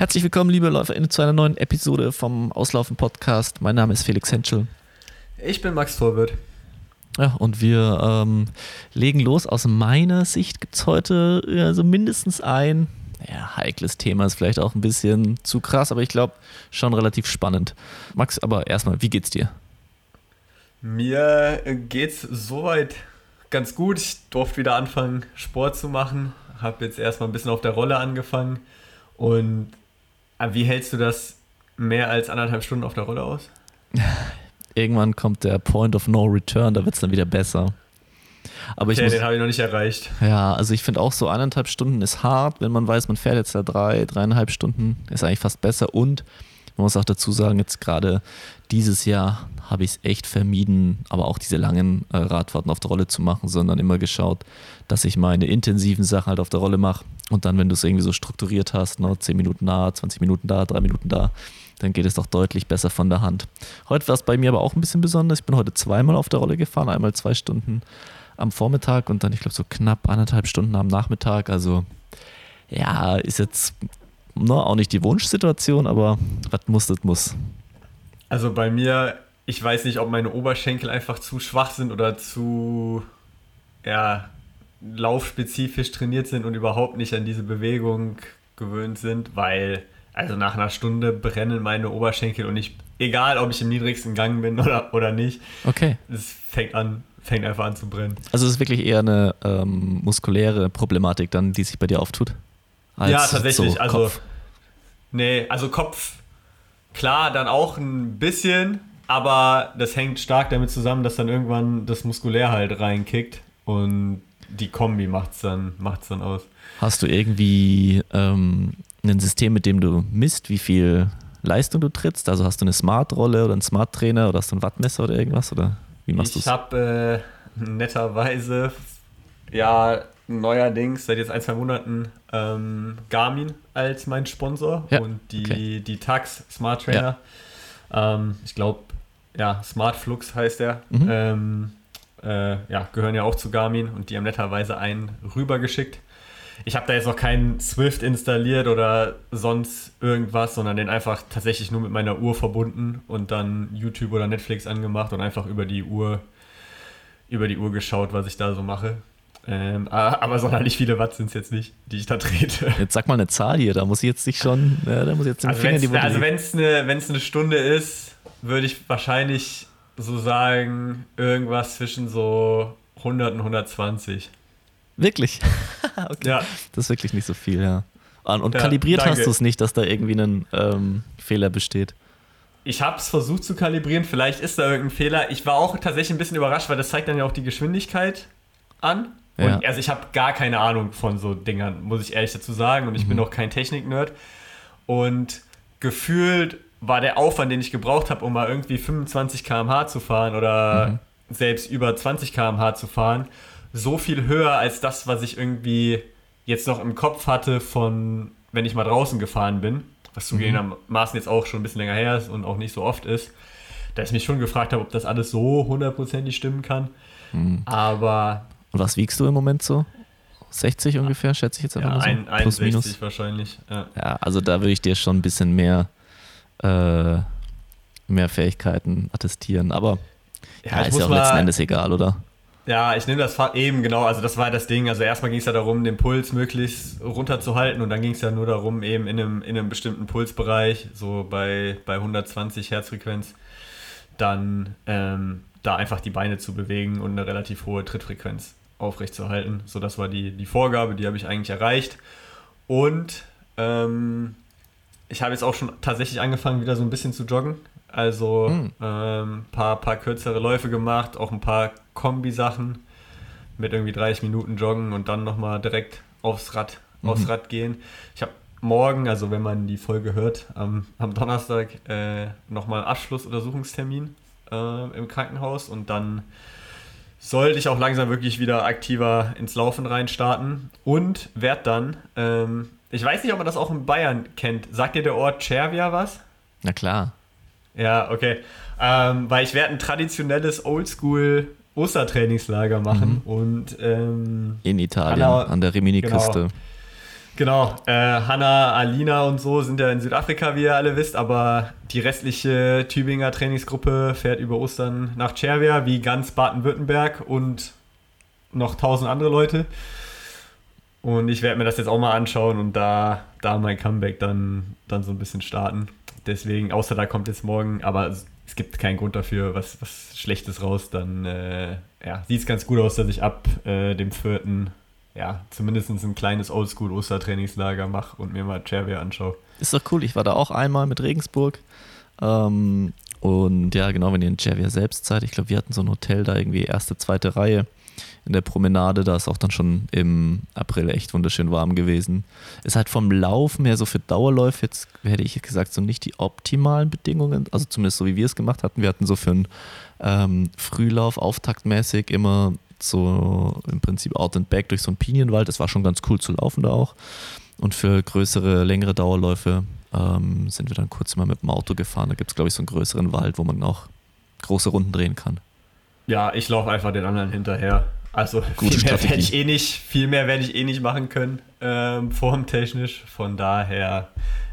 Herzlich willkommen, liebe LäuferInnen, zu einer neuen Episode vom Auslaufen Podcast. Mein Name ist Felix Henschel. Ich bin Max Torwirt. Ja, und wir ähm, legen los. Aus meiner Sicht gibt es heute also mindestens ein ja, heikles Thema, ist vielleicht auch ein bisschen zu krass, aber ich glaube schon relativ spannend. Max, aber erstmal, wie geht's dir? Mir geht's soweit ganz gut. Ich durfte wieder anfangen, Sport zu machen. Habe jetzt erstmal ein bisschen auf der Rolle angefangen. Und äh, wie hältst du das mehr als anderthalb Stunden auf der Rolle aus? Irgendwann kommt der Point of No Return, da wird es dann wieder besser. Aber okay, muss, den habe ich noch nicht erreicht. Ja, also ich finde auch so eineinhalb Stunden ist hart, wenn man weiß, man fährt jetzt da drei, dreieinhalb Stunden, ist eigentlich fast besser. Und man muss auch dazu sagen, jetzt gerade dieses Jahr habe ich es echt vermieden, aber auch diese langen äh, Radfahrten auf der Rolle zu machen, sondern immer geschaut, dass ich meine intensiven Sachen halt auf der Rolle mache. Und dann, wenn du es irgendwie so strukturiert hast, ne, 10 Minuten da, 20 Minuten da, 3 Minuten da, dann geht es doch deutlich besser von der Hand. Heute war es bei mir aber auch ein bisschen besonders. Ich bin heute zweimal auf der Rolle gefahren, einmal zwei Stunden am Vormittag und dann, ich glaube, so knapp anderthalb Stunden am Nachmittag. Also ja, ist jetzt ne, auch nicht die Wunschsituation, aber was muss, das muss. Also bei mir, ich weiß nicht, ob meine Oberschenkel einfach zu schwach sind oder zu ja, laufspezifisch trainiert sind und überhaupt nicht an diese Bewegung gewöhnt sind, weil also nach einer Stunde brennen meine Oberschenkel und ich, egal ob ich im niedrigsten Gang bin oder, oder nicht, okay. es fängt an, fängt einfach an zu brennen. Also es ist wirklich eher eine ähm, muskuläre Problematik dann, die sich bei dir auftut. ja, tatsächlich. So also Kopf. nee, also Kopf, klar, dann auch ein bisschen, aber das hängt stark damit zusammen, dass dann irgendwann das muskulär halt reinkickt und die Kombi macht es dann, macht's dann aus. Hast du irgendwie ähm, ein System, mit dem du misst, wie viel Leistung du trittst? Also hast du eine Smart-Rolle oder einen Smart-Trainer oder hast du ein Wattmesser oder irgendwas? Oder wie machst du Ich habe äh, netterweise ja neuerdings seit jetzt ein, zwei Monaten ähm, Garmin als mein Sponsor ja, und die, okay. die Tax Smart Trainer. Ja. Ähm, ich glaube, ja, Smart Flux heißt der. Mhm. Ähm, äh, ja, gehören ja auch zu Garmin und die haben netterweise einen rübergeschickt. Ich habe da jetzt noch keinen Swift installiert oder sonst irgendwas, sondern den einfach tatsächlich nur mit meiner Uhr verbunden und dann YouTube oder Netflix angemacht und einfach über die Uhr über die Uhr geschaut, was ich da so mache. Ähm, aber sonderlich viele Watt sind es jetzt nicht, die ich da trete. Jetzt sag mal eine Zahl hier, da muss ich jetzt nicht schon, ja, da muss ich jetzt den also Finger in die Wunde Also wenn es eine, eine Stunde ist, würde ich wahrscheinlich so sagen, irgendwas zwischen so 100 und 120. Wirklich? okay. Ja. Das ist wirklich nicht so viel, ja. Und, ja, kalibriert danke. hast du es nicht, dass da irgendwie ein ähm, Fehler besteht? Ich habe es versucht zu kalibrieren, vielleicht ist da irgendein Fehler. Ich war auch tatsächlich ein bisschen überrascht, weil das zeigt dann ja auch die Geschwindigkeit an. Ja. Und also ich habe gar keine Ahnung von so Dingern, muss ich ehrlich dazu sagen. Und ich mhm. bin auch kein Technik-Nerd. Und gefühlt war der Aufwand, den ich gebraucht habe, um mal irgendwie 25 km/h zu fahren oder mhm. selbst über 20 km/h zu fahren, so viel höher als das, was ich irgendwie jetzt noch im Kopf hatte von, wenn ich mal draußen gefahren bin, was zugegebenermaßen jetzt auch schon ein bisschen länger her ist und auch nicht so oft ist, da ich mich schon gefragt habe, ob das alles so hundertprozentig stimmen kann. Mhm. Aber. Und was wiegst du im Moment so? 60 ungefähr, schätze ich jetzt einfach ja, mal so. Ein, 61 minus. wahrscheinlich. Ja. ja, also da würde ich dir schon ein bisschen mehr, äh, mehr Fähigkeiten attestieren. Aber ja, ja ist ja auch letzten Endes egal, oder? Ja, ich nehme das eben, genau. Also, das war das Ding. Also, erstmal ging es ja darum, den Puls möglichst runterzuhalten. Und dann ging es ja nur darum, eben in einem, in einem bestimmten Pulsbereich, so bei, bei 120 Herzfrequenz, dann ähm, da einfach die Beine zu bewegen und eine relativ hohe Trittfrequenz aufrechtzuerhalten. So, das war die, die Vorgabe, die habe ich eigentlich erreicht. Und ähm, ich habe jetzt auch schon tatsächlich angefangen, wieder so ein bisschen zu joggen. Also ein hm. ähm, paar, paar kürzere Läufe gemacht, auch ein paar Kombi-Sachen mit irgendwie 30 Minuten joggen und dann nochmal direkt aufs Rad, mhm. aufs Rad gehen. Ich habe morgen, also wenn man die Folge hört, am, am Donnerstag äh, nochmal Abschlussuntersuchungstermin äh, im Krankenhaus und dann sollte ich auch langsam wirklich wieder aktiver ins Laufen reinstarten und werde dann, ähm, ich weiß nicht, ob man das auch in Bayern kennt, sagt dir der Ort Cervia was? Na klar. Ja, okay. Ähm, weil ich werde ein traditionelles Oldschool Ostertrainingslager machen mhm. und ähm, in Italien, Anna, an der Rimini-Küste. Genau. Genau, äh, Hanna, Alina und so sind ja in Südafrika, wie ihr alle wisst, aber die restliche Tübinger Trainingsgruppe fährt über Ostern nach Cervia, wie ganz Baden-Württemberg und noch tausend andere Leute. Und ich werde mir das jetzt auch mal anschauen und da, da mein Comeback dann, dann so ein bisschen starten. Deswegen, außer da kommt jetzt morgen, aber es gibt keinen Grund dafür, was, was Schlechtes raus, dann äh, ja, sieht es ganz gut aus, dass ich ab äh, dem vierten ja, zumindest ein kleines Oldschool-Ostertrainingslager mache und mir mal Chervia anschaue. Ist doch cool. Ich war da auch einmal mit Regensburg. Ähm, und ja, genau, wenn ihr in Chervia selbst seid, ich glaube, wir hatten so ein Hotel da irgendwie erste, zweite Reihe in der Promenade. Da ist auch dann schon im April echt wunderschön warm gewesen. Ist halt vom Laufen her so für Dauerläufe jetzt, hätte ich gesagt, so nicht die optimalen Bedingungen. Also zumindest so, wie wir es gemacht hatten. Wir hatten so für einen ähm, Frühlauf auftaktmäßig immer so im Prinzip out and back durch so einen Pinienwald. Das war schon ganz cool zu laufen da auch. Und für größere, längere Dauerläufe ähm, sind wir dann kurz mal mit dem Auto gefahren. Da gibt es, glaube ich, so einen größeren Wald, wo man auch große Runden drehen kann. Ja, ich laufe einfach den anderen hinterher. Also Gute viel mehr werde ich eh nicht, viel mehr werde ich eh nicht machen können, ähm, formtechnisch. Von daher,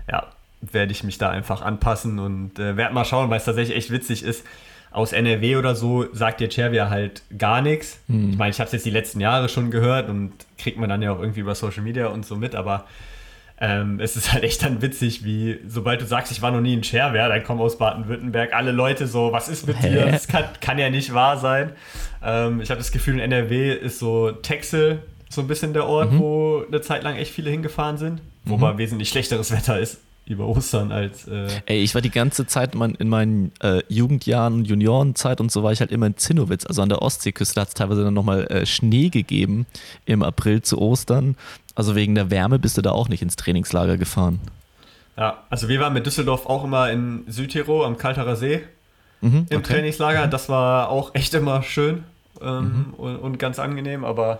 ja, werde ich mich da einfach anpassen und äh, werde mal schauen, weil es tatsächlich echt witzig ist aus NRW oder so sagt dir Cervia halt gar nichts. Mhm. Ich meine, ich habe es jetzt die letzten Jahre schon gehört und kriegt man dann ja auch irgendwie über Social Media und so mit, aber ähm, es ist halt echt dann witzig, wie sobald du sagst, ich war noch nie in Cervia, dann kommen aus Baden-Württemberg alle Leute so, was ist mit dir? Das kann, kann, ja nicht wahr sein. Ähm, ich habe das Gefühl, in NRW ist so Texel so ein bisschen der Ort, mhm. wo eine Zeit lang echt viele hingefahren sind, wo mhm. wesentlich schlechteres Wetter ist über Ostern als. Äh Ey, ich war die ganze Zeit in meinen äh, Jugendjahren und Juniorenzeit und so war ich halt immer in Zinnowitz, also an der Ostseeküste. Hat es teilweise dann nochmal äh, Schnee gegeben im April zu Ostern. Also wegen der Wärme bist du da auch nicht ins Trainingslager gefahren. Ja, also wir waren mit Düsseldorf auch immer in Südtirol am Kalterer See mhm, im okay. Trainingslager. Mhm. Das war auch echt immer schön ähm, mhm. und, und, ganz angenehm. Aber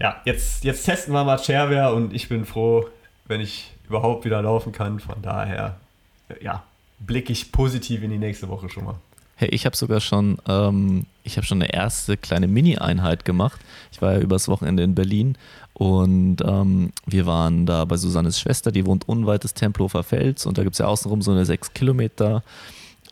ja, jetzt, jetzt testen wir mal Cherware und ich bin froh, wenn ich überhaupt wieder laufen kann. Von daher, ja, blicke ich positiv in die nächste Woche schon mal. Hey, ich habe sogar schon, ähm, ich habe schon eine erste kleine Mini-Einheit gemacht. Ich war ja übers Wochenende in Berlin und ähm, wir waren da bei Susannes Schwester, die wohnt unweit des Tempelhofer Felds und da gibt es ja außenrum so eine 6 Kilometer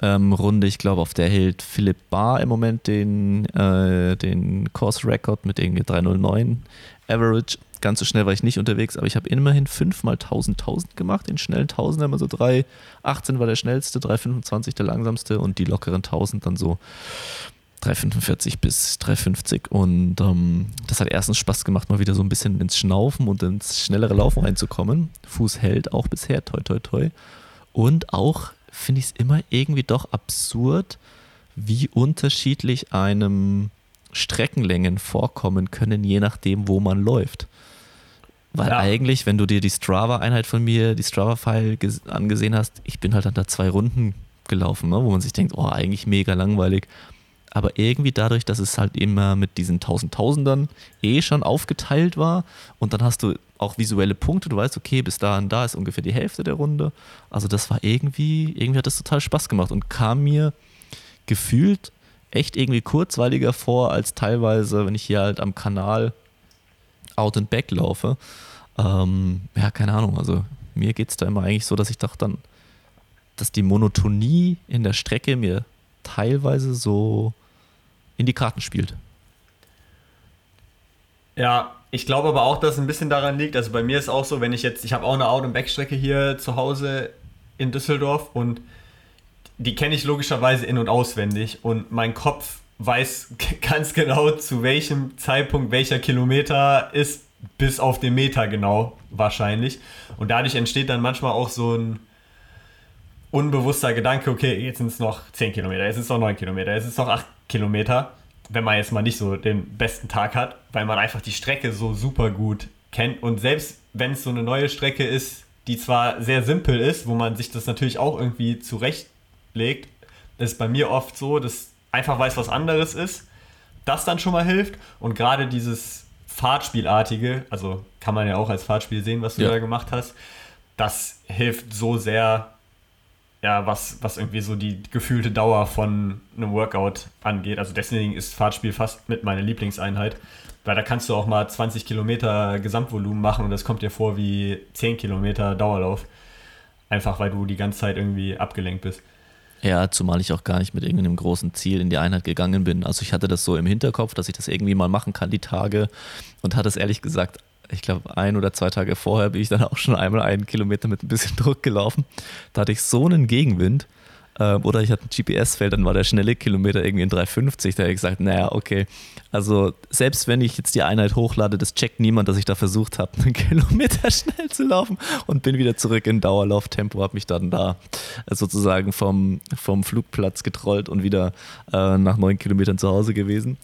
ähm, Runde. Ich glaube, auf der hält Philipp Barr im Moment den, äh, den Course-Record mit irgendwie 309 Average ganz so schnell war ich nicht unterwegs, aber ich habe immerhin 5 mal 1000 1000 gemacht, den schnellen 1000 immer so 3,18 war der schnellste, 3,25 der langsamste und die lockeren 1000 dann so 3,45 bis 3,50 und ähm, das hat erstens Spaß gemacht, mal wieder so ein bisschen ins Schnaufen und ins schnellere Laufen reinzukommen. Fuß hält auch bisher, toi toi toi. Und auch finde ich es immer irgendwie doch absurd, wie unterschiedlich einem Streckenlängen vorkommen können, je nachdem, wo man läuft. Weil ja. eigentlich, wenn du dir die Strava-Einheit von mir, die Strava-File angesehen hast, ich bin halt dann da zwei Runden gelaufen, ne, wo man sich denkt, oh, eigentlich mega langweilig. Aber irgendwie dadurch, dass es halt immer mit diesen tausend Tausendern eh schon aufgeteilt war und dann hast du auch visuelle Punkte, du weißt, okay, bis dahin da ist ungefähr die Hälfte der Runde. Also das war irgendwie, irgendwie hat das total Spaß gemacht und kam mir gefühlt echt irgendwie kurzweiliger vor, als teilweise, wenn ich hier halt am Kanal out and back laufe. Ähm, ja, keine Ahnung. Also mir geht es da immer eigentlich so, dass ich doch dann, dass die Monotonie in der Strecke mir teilweise so in die Karten spielt. Ja, ich glaube aber auch, dass es ein bisschen daran liegt. Also bei mir ist auch so, wenn ich jetzt, ich habe auch eine Out- and Back-Strecke hier zu Hause in Düsseldorf und die kenne ich logischerweise in- und auswendig und mein Kopf weiß ganz genau, zu welchem Zeitpunkt welcher Kilometer ist, bis auf den Meter genau wahrscheinlich. Und dadurch entsteht dann manchmal auch so ein unbewusster Gedanke, okay, jetzt sind es noch 10 Kilometer, jetzt sind es noch 9 Kilometer, jetzt sind es noch 8 Kilometer, wenn man jetzt mal nicht so den besten Tag hat, weil man einfach die Strecke so super gut kennt. Und selbst wenn es so eine neue Strecke ist, die zwar sehr simpel ist, wo man sich das natürlich auch irgendwie zurechtlegt, ist bei mir oft so, dass einfach weiß, was anderes ist, das dann schon mal hilft. Und gerade dieses Fahrtspielartige, also kann man ja auch als Fahrtspiel sehen, was du ja. da gemacht hast, das hilft so sehr, ja, was, was irgendwie so die gefühlte Dauer von einem Workout angeht. Also deswegen ist Fahrtspiel fast mit meiner Lieblingseinheit, weil da kannst du auch mal 20 Kilometer Gesamtvolumen machen und das kommt dir vor wie 10 Kilometer Dauerlauf. Einfach weil du die ganze Zeit irgendwie abgelenkt bist. Ja, zumal ich auch gar nicht mit irgendeinem großen Ziel in die Einheit gegangen bin. Also ich hatte das so im Hinterkopf, dass ich das irgendwie mal machen kann, die Tage. Und hatte es ehrlich gesagt, ich glaube, ein oder zwei Tage vorher bin ich dann auch schon einmal einen Kilometer mit ein bisschen Druck gelaufen. Da hatte ich so einen Gegenwind, ähm, oder ich hatte ein GPS-Feld, dann war der schnelle Kilometer irgendwie in 3,50. Da habe ich gesagt, naja, okay. Also selbst wenn ich jetzt die Einheit hochlade, das checkt niemand, dass ich da versucht habe, einen Kilometer schnell zu laufen und bin wieder zurück in Dauerlauftempo, habe mich dann da sozusagen vom, vom Flugplatz getrollt und wieder äh, nach neun Kilometern zu Hause gewesen.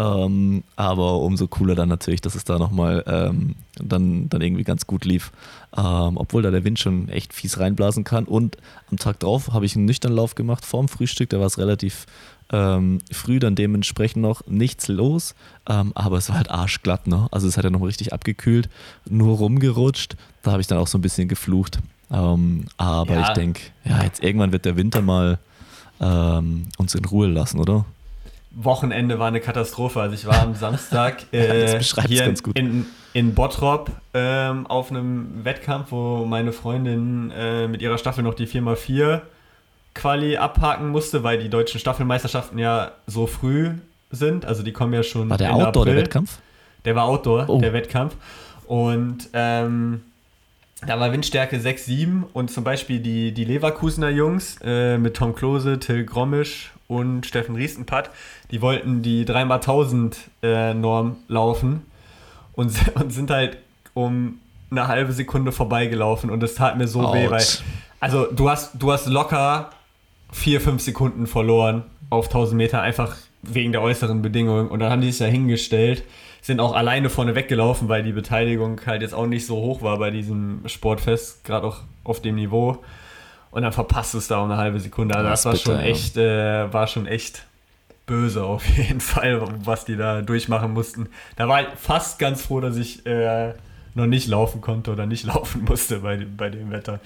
Ähm, aber umso cooler dann natürlich, dass es da nochmal ähm, dann, dann irgendwie ganz gut lief. Ähm, obwohl da der Wind schon echt fies reinblasen kann. Und am Tag drauf habe ich einen nüchternen Lauf gemacht vorm Frühstück. Da war es relativ ähm, früh dann dementsprechend noch nichts los. Ähm, aber es war halt arschglatt. Ne? Also es hat ja noch richtig abgekühlt, nur rumgerutscht. Da habe ich dann auch so ein bisschen geflucht. Ähm, aber ja. ich denke, ja, jetzt irgendwann wird der Winter mal uns in Ruhe lassen, oder? Wochenende war eine Katastrophe. Also ich war am Samstag äh, hier in, in Bottrop ähm, auf einem Wettkampf, wo meine Freundin äh, mit ihrer Staffel noch die 4x4 Quali abhaken musste, weil die deutschen Staffelmeisterschaften ja so früh sind. Also die kommen ja schon. War der Outdoor, April. der Wettkampf? Der war Outdoor, oh. der Wettkampf. Und ähm, da war Windstärke 6, 7 und zum Beispiel die, die Leverkusener Jungs äh, mit Tom Klose, Till Grommisch und Steffen Riestenpatt, die wollten die 3x1000 äh, Norm laufen und, und sind halt um eine halbe Sekunde vorbeigelaufen und es tat mir so Ouch. weh, weil also du hast, du hast locker 4, 5 Sekunden verloren auf 1000 Meter, einfach wegen der äußeren Bedingungen und dann haben die sich ja hingestellt sind auch alleine vorne weggelaufen, weil die Beteiligung halt jetzt auch nicht so hoch war bei diesem Sportfest, gerade auch auf dem Niveau. Und dann verpasst es da um eine halbe Sekunde. Also das, das war bitter, schon echt, äh, war schon echt böse auf jeden Fall, was die da durchmachen mussten. Da war ich fast ganz froh, dass ich äh, noch nicht laufen konnte oder nicht laufen musste bei, bei dem Wetter.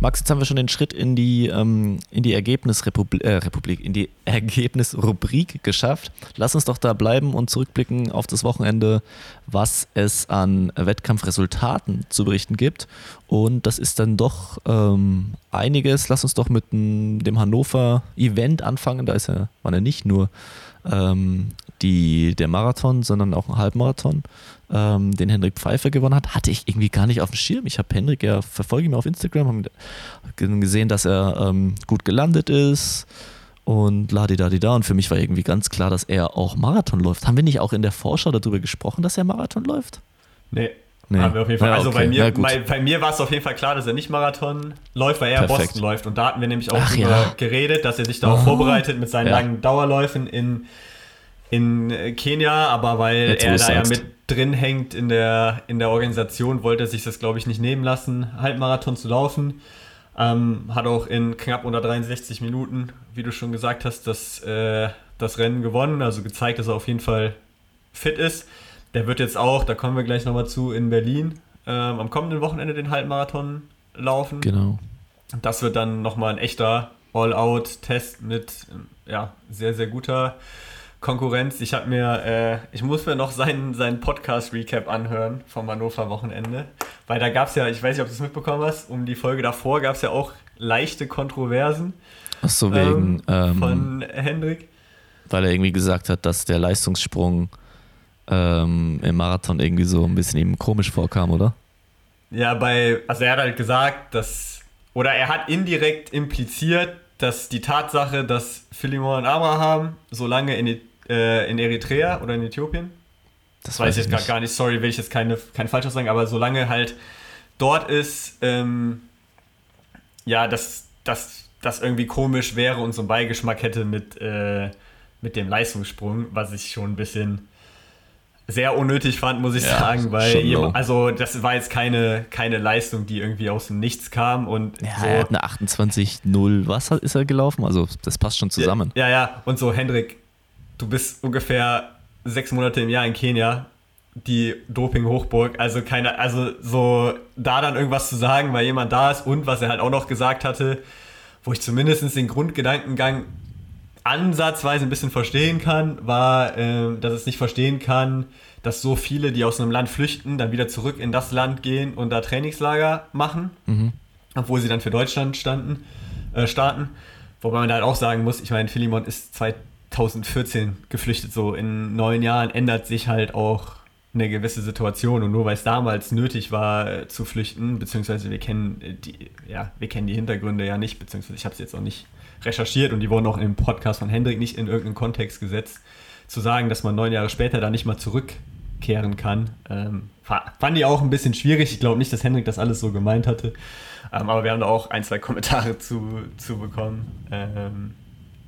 Max, jetzt haben wir schon den Schritt in die, ähm, in die Ergebnisrepublik, äh, Republik, in die Ergebnisrubrik geschafft. Lass uns doch da bleiben und zurückblicken auf das Wochenende, was es an Wettkampfresultaten zu berichten gibt. Und das ist dann doch ähm, einiges. Lass uns doch mit dem Hannover-Event anfangen. Da ist ja, waren ja nicht nur ähm, die, der Marathon, sondern auch ein Halbmarathon, ähm, den Hendrik Pfeiffer gewonnen hat, hatte ich irgendwie gar nicht auf dem Schirm. Ich habe Hendrik ja verfolge ihn auf Instagram, habe gesehen, dass er ähm, gut gelandet ist und ladi da da und für mich war irgendwie ganz klar, dass er auch Marathon läuft. Haben wir nicht auch in der Vorschau darüber gesprochen, dass er Marathon läuft? Nee. Nee. Haben wir auf jeden Fall. Ja, also okay. bei mir, bei, bei, mir war es auf jeden Fall klar, dass er nicht Marathon läuft, weil er Perfekt. Boston läuft. Und da hatten wir nämlich auch Ach, ja. geredet, dass er sich da auch oh. vorbereitet mit seinen ja. langen Dauerläufen in in äh, Kenia, aber weil Jetzt, er da ja mit drin hängt in der, in der Organisation, wollte er sich das, glaube ich, nicht nehmen lassen, Halbmarathon zu laufen. Ähm, hat auch in knapp unter 63 Minuten, wie du schon gesagt hast, das, äh, das Rennen gewonnen, also gezeigt, dass er auf jeden Fall fit ist. Der wird jetzt auch, da kommen wir gleich nochmal zu, in Berlin ähm, am kommenden Wochenende den Halbmarathon laufen. Genau. Das wird dann nochmal ein echter All-Out-Test mit ja, sehr, sehr guter Konkurrenz. Ich habe mir, äh, ich muss mir noch seinen, seinen Podcast-Recap anhören vom Hannover Wochenende. Weil da gab es ja, ich weiß nicht, ob du es mitbekommen hast, um die Folge davor gab es ja auch leichte Kontroversen. Ach so, wegen. Ähm, von Hendrik. Weil er irgendwie gesagt hat, dass der Leistungssprung ähm, im Marathon irgendwie so ein bisschen ihm komisch vorkam, oder? Ja, bei, also er hat halt gesagt, dass, oder er hat indirekt impliziert, dass die Tatsache, dass Philemon und Abraham so lange in äh, in Eritrea oder in Äthiopien. Das weiß ich jetzt gerade gar nicht. Sorry, will ich jetzt keine, kein Falsches sagen, aber solange halt dort ist, ähm, ja, dass das irgendwie komisch wäre und so einen Beigeschmack hätte mit, äh, mit dem Leistungssprung, was ich schon ein bisschen sehr unnötig fand, muss ich ja, sagen, weil jemand, also das war jetzt keine, keine Leistung, die irgendwie aus dem Nichts kam und ja, so. er hat eine 28-0, was ist er gelaufen? Also das passt schon zusammen. Ja, ja, und so Hendrik, du bist ungefähr sechs Monate im Jahr in Kenia, die Doping-Hochburg. Also keine, also so da dann irgendwas zu sagen, weil jemand da ist und was er halt auch noch gesagt hatte, wo ich zumindest den Grundgedankengang ansatzweise ein bisschen verstehen kann, war, äh, dass es nicht verstehen kann, dass so viele, die aus einem Land flüchten, dann wieder zurück in das Land gehen und da Trainingslager machen, mhm. obwohl sie dann für Deutschland standen, äh, starten. Wobei man da halt auch sagen muss, ich meine, Philemon ist 2014 geflüchtet, so in neun Jahren ändert sich halt auch eine gewisse Situation und nur weil es damals nötig war äh, zu flüchten, beziehungsweise wir kennen äh, die, ja, wir kennen die Hintergründe ja nicht, beziehungsweise ich habe es jetzt auch nicht recherchiert und die wurden auch im Podcast von Hendrik nicht in irgendeinen Kontext gesetzt, zu sagen, dass man neun Jahre später da nicht mal zurückkehren kann, ähm, fand ich auch ein bisschen schwierig. Ich glaube nicht, dass Hendrik das alles so gemeint hatte, ähm, aber wir haben da auch ein, zwei Kommentare zu, zu bekommen. Ähm,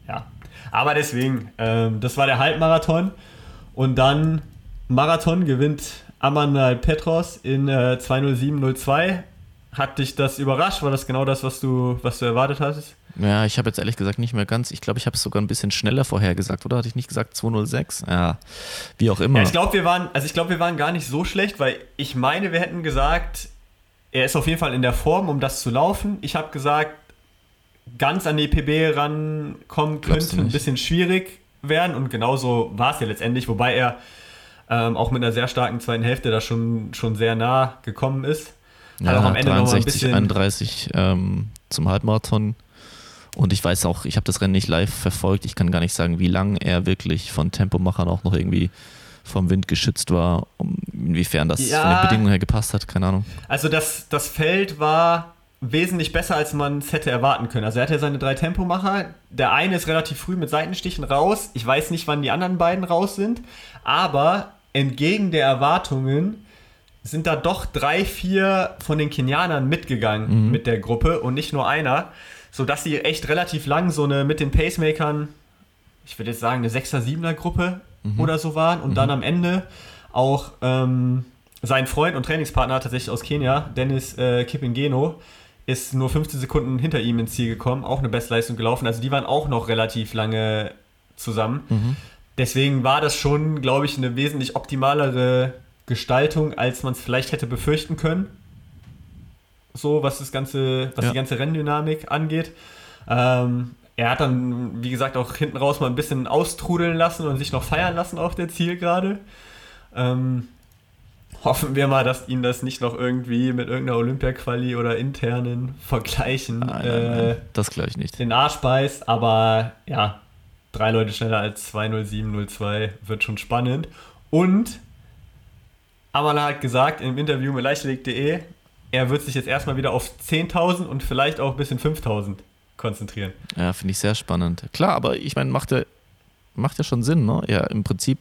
ja, aber deswegen, ähm, das war der Halbmarathon und dann Marathon gewinnt Amanal Petros in äh, 207.02. Hat dich das überrascht? War das genau das, was du, was du erwartet hattest? Ja, ich habe jetzt ehrlich gesagt nicht mehr ganz. Ich glaube, ich habe es sogar ein bisschen schneller vorher gesagt, oder? Hatte ich nicht gesagt 206? Ja, wie auch immer. Ja, ich glaube, wir waren, also ich glaube, wir waren gar nicht so schlecht, weil ich meine, wir hätten gesagt, er ist auf jeden Fall in der Form, um das zu laufen. Ich habe gesagt, ganz an die PB rankommen könnte ein bisschen schwierig werden und genauso war es ja letztendlich, wobei er ähm, auch mit einer sehr starken zweiten Hälfte da schon, schon sehr nah gekommen ist. Hat ja, auch am Ende 63, noch ein bisschen 31 ähm, zum Halbmarathon. Und ich weiß auch, ich habe das Rennen nicht live verfolgt. Ich kann gar nicht sagen, wie lange er wirklich von Tempomachern auch noch irgendwie vom Wind geschützt war, um, inwiefern das ja, von den Bedingungen her gepasst hat, keine Ahnung. Also das, das Feld war wesentlich besser, als man es hätte erwarten können. Also er hat ja seine drei Tempomacher. Der eine ist relativ früh mit Seitenstichen raus. Ich weiß nicht, wann die anderen beiden raus sind. Aber entgegen der Erwartungen sind da doch drei, vier von den Kenianern mitgegangen mhm. mit der Gruppe und nicht nur einer, sodass sie echt relativ lang so eine mit den Pacemakern, ich würde jetzt sagen, eine 6er, 7er Gruppe mhm. oder so waren und mhm. dann am Ende auch ähm, sein Freund und Trainingspartner tatsächlich aus Kenia, Dennis äh, Kipingeno, ist nur 15 Sekunden hinter ihm ins Ziel gekommen, auch eine Bestleistung gelaufen. Also die waren auch noch relativ lange zusammen. Mhm. Deswegen war das schon, glaube ich, eine wesentlich optimalere Gestaltung, als man es vielleicht hätte befürchten können. So, was das ganze, was ja. die ganze Renndynamik angeht. Ähm, er hat dann, wie gesagt, auch hinten raus mal ein bisschen austrudeln lassen und sich noch feiern lassen auf der Zielgerade. Ähm, hoffen wir mal, dass ihn das nicht noch irgendwie mit irgendeiner Olympia-Quali oder internen Vergleichen nein, nein, nein. Äh, das gleich nicht. den Arsch beißt. Aber ja, drei Leute schneller als 20702 wird schon spannend. Und Amala hat gesagt im Interview mit leichtleg.de, er wird sich jetzt erstmal wieder auf 10.000 und vielleicht auch bis in 5.000 konzentrieren. Ja, finde ich sehr spannend. Klar, aber ich meine, macht ja, macht ja schon Sinn. Ne? Ja, im Prinzip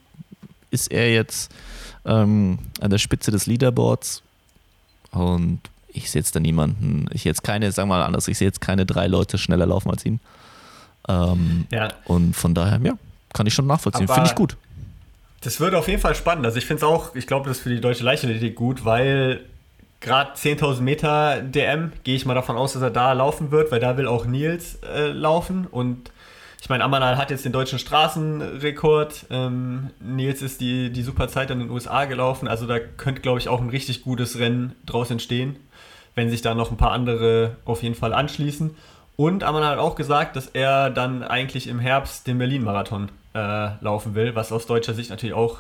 ist er jetzt ähm, an der Spitze des Leaderboards und ich sehe jetzt da niemanden, ich jetzt keine, sagen wir mal anders, ich sehe jetzt keine drei Leute schneller laufen als ihn. Ähm, ja. Und von daher, ja, kann ich schon nachvollziehen. Finde ich gut. Das wird auf jeden Fall spannend. Also ich finde es auch, ich glaube, das ist für die deutsche Leichtathletik gut, weil gerade 10.000 Meter DM gehe ich mal davon aus, dass er da laufen wird, weil da will auch Nils äh, laufen und ich meine, Amanal hat jetzt den deutschen Straßenrekord. Ähm, Nils ist die, die super Zeit in den USA gelaufen. Also da könnte, glaube ich, auch ein richtig gutes Rennen draus entstehen, wenn sich da noch ein paar andere auf jeden Fall anschließen. Und Ammann hat auch gesagt, dass er dann eigentlich im Herbst den Berlin-Marathon äh, laufen will, was aus deutscher Sicht natürlich auch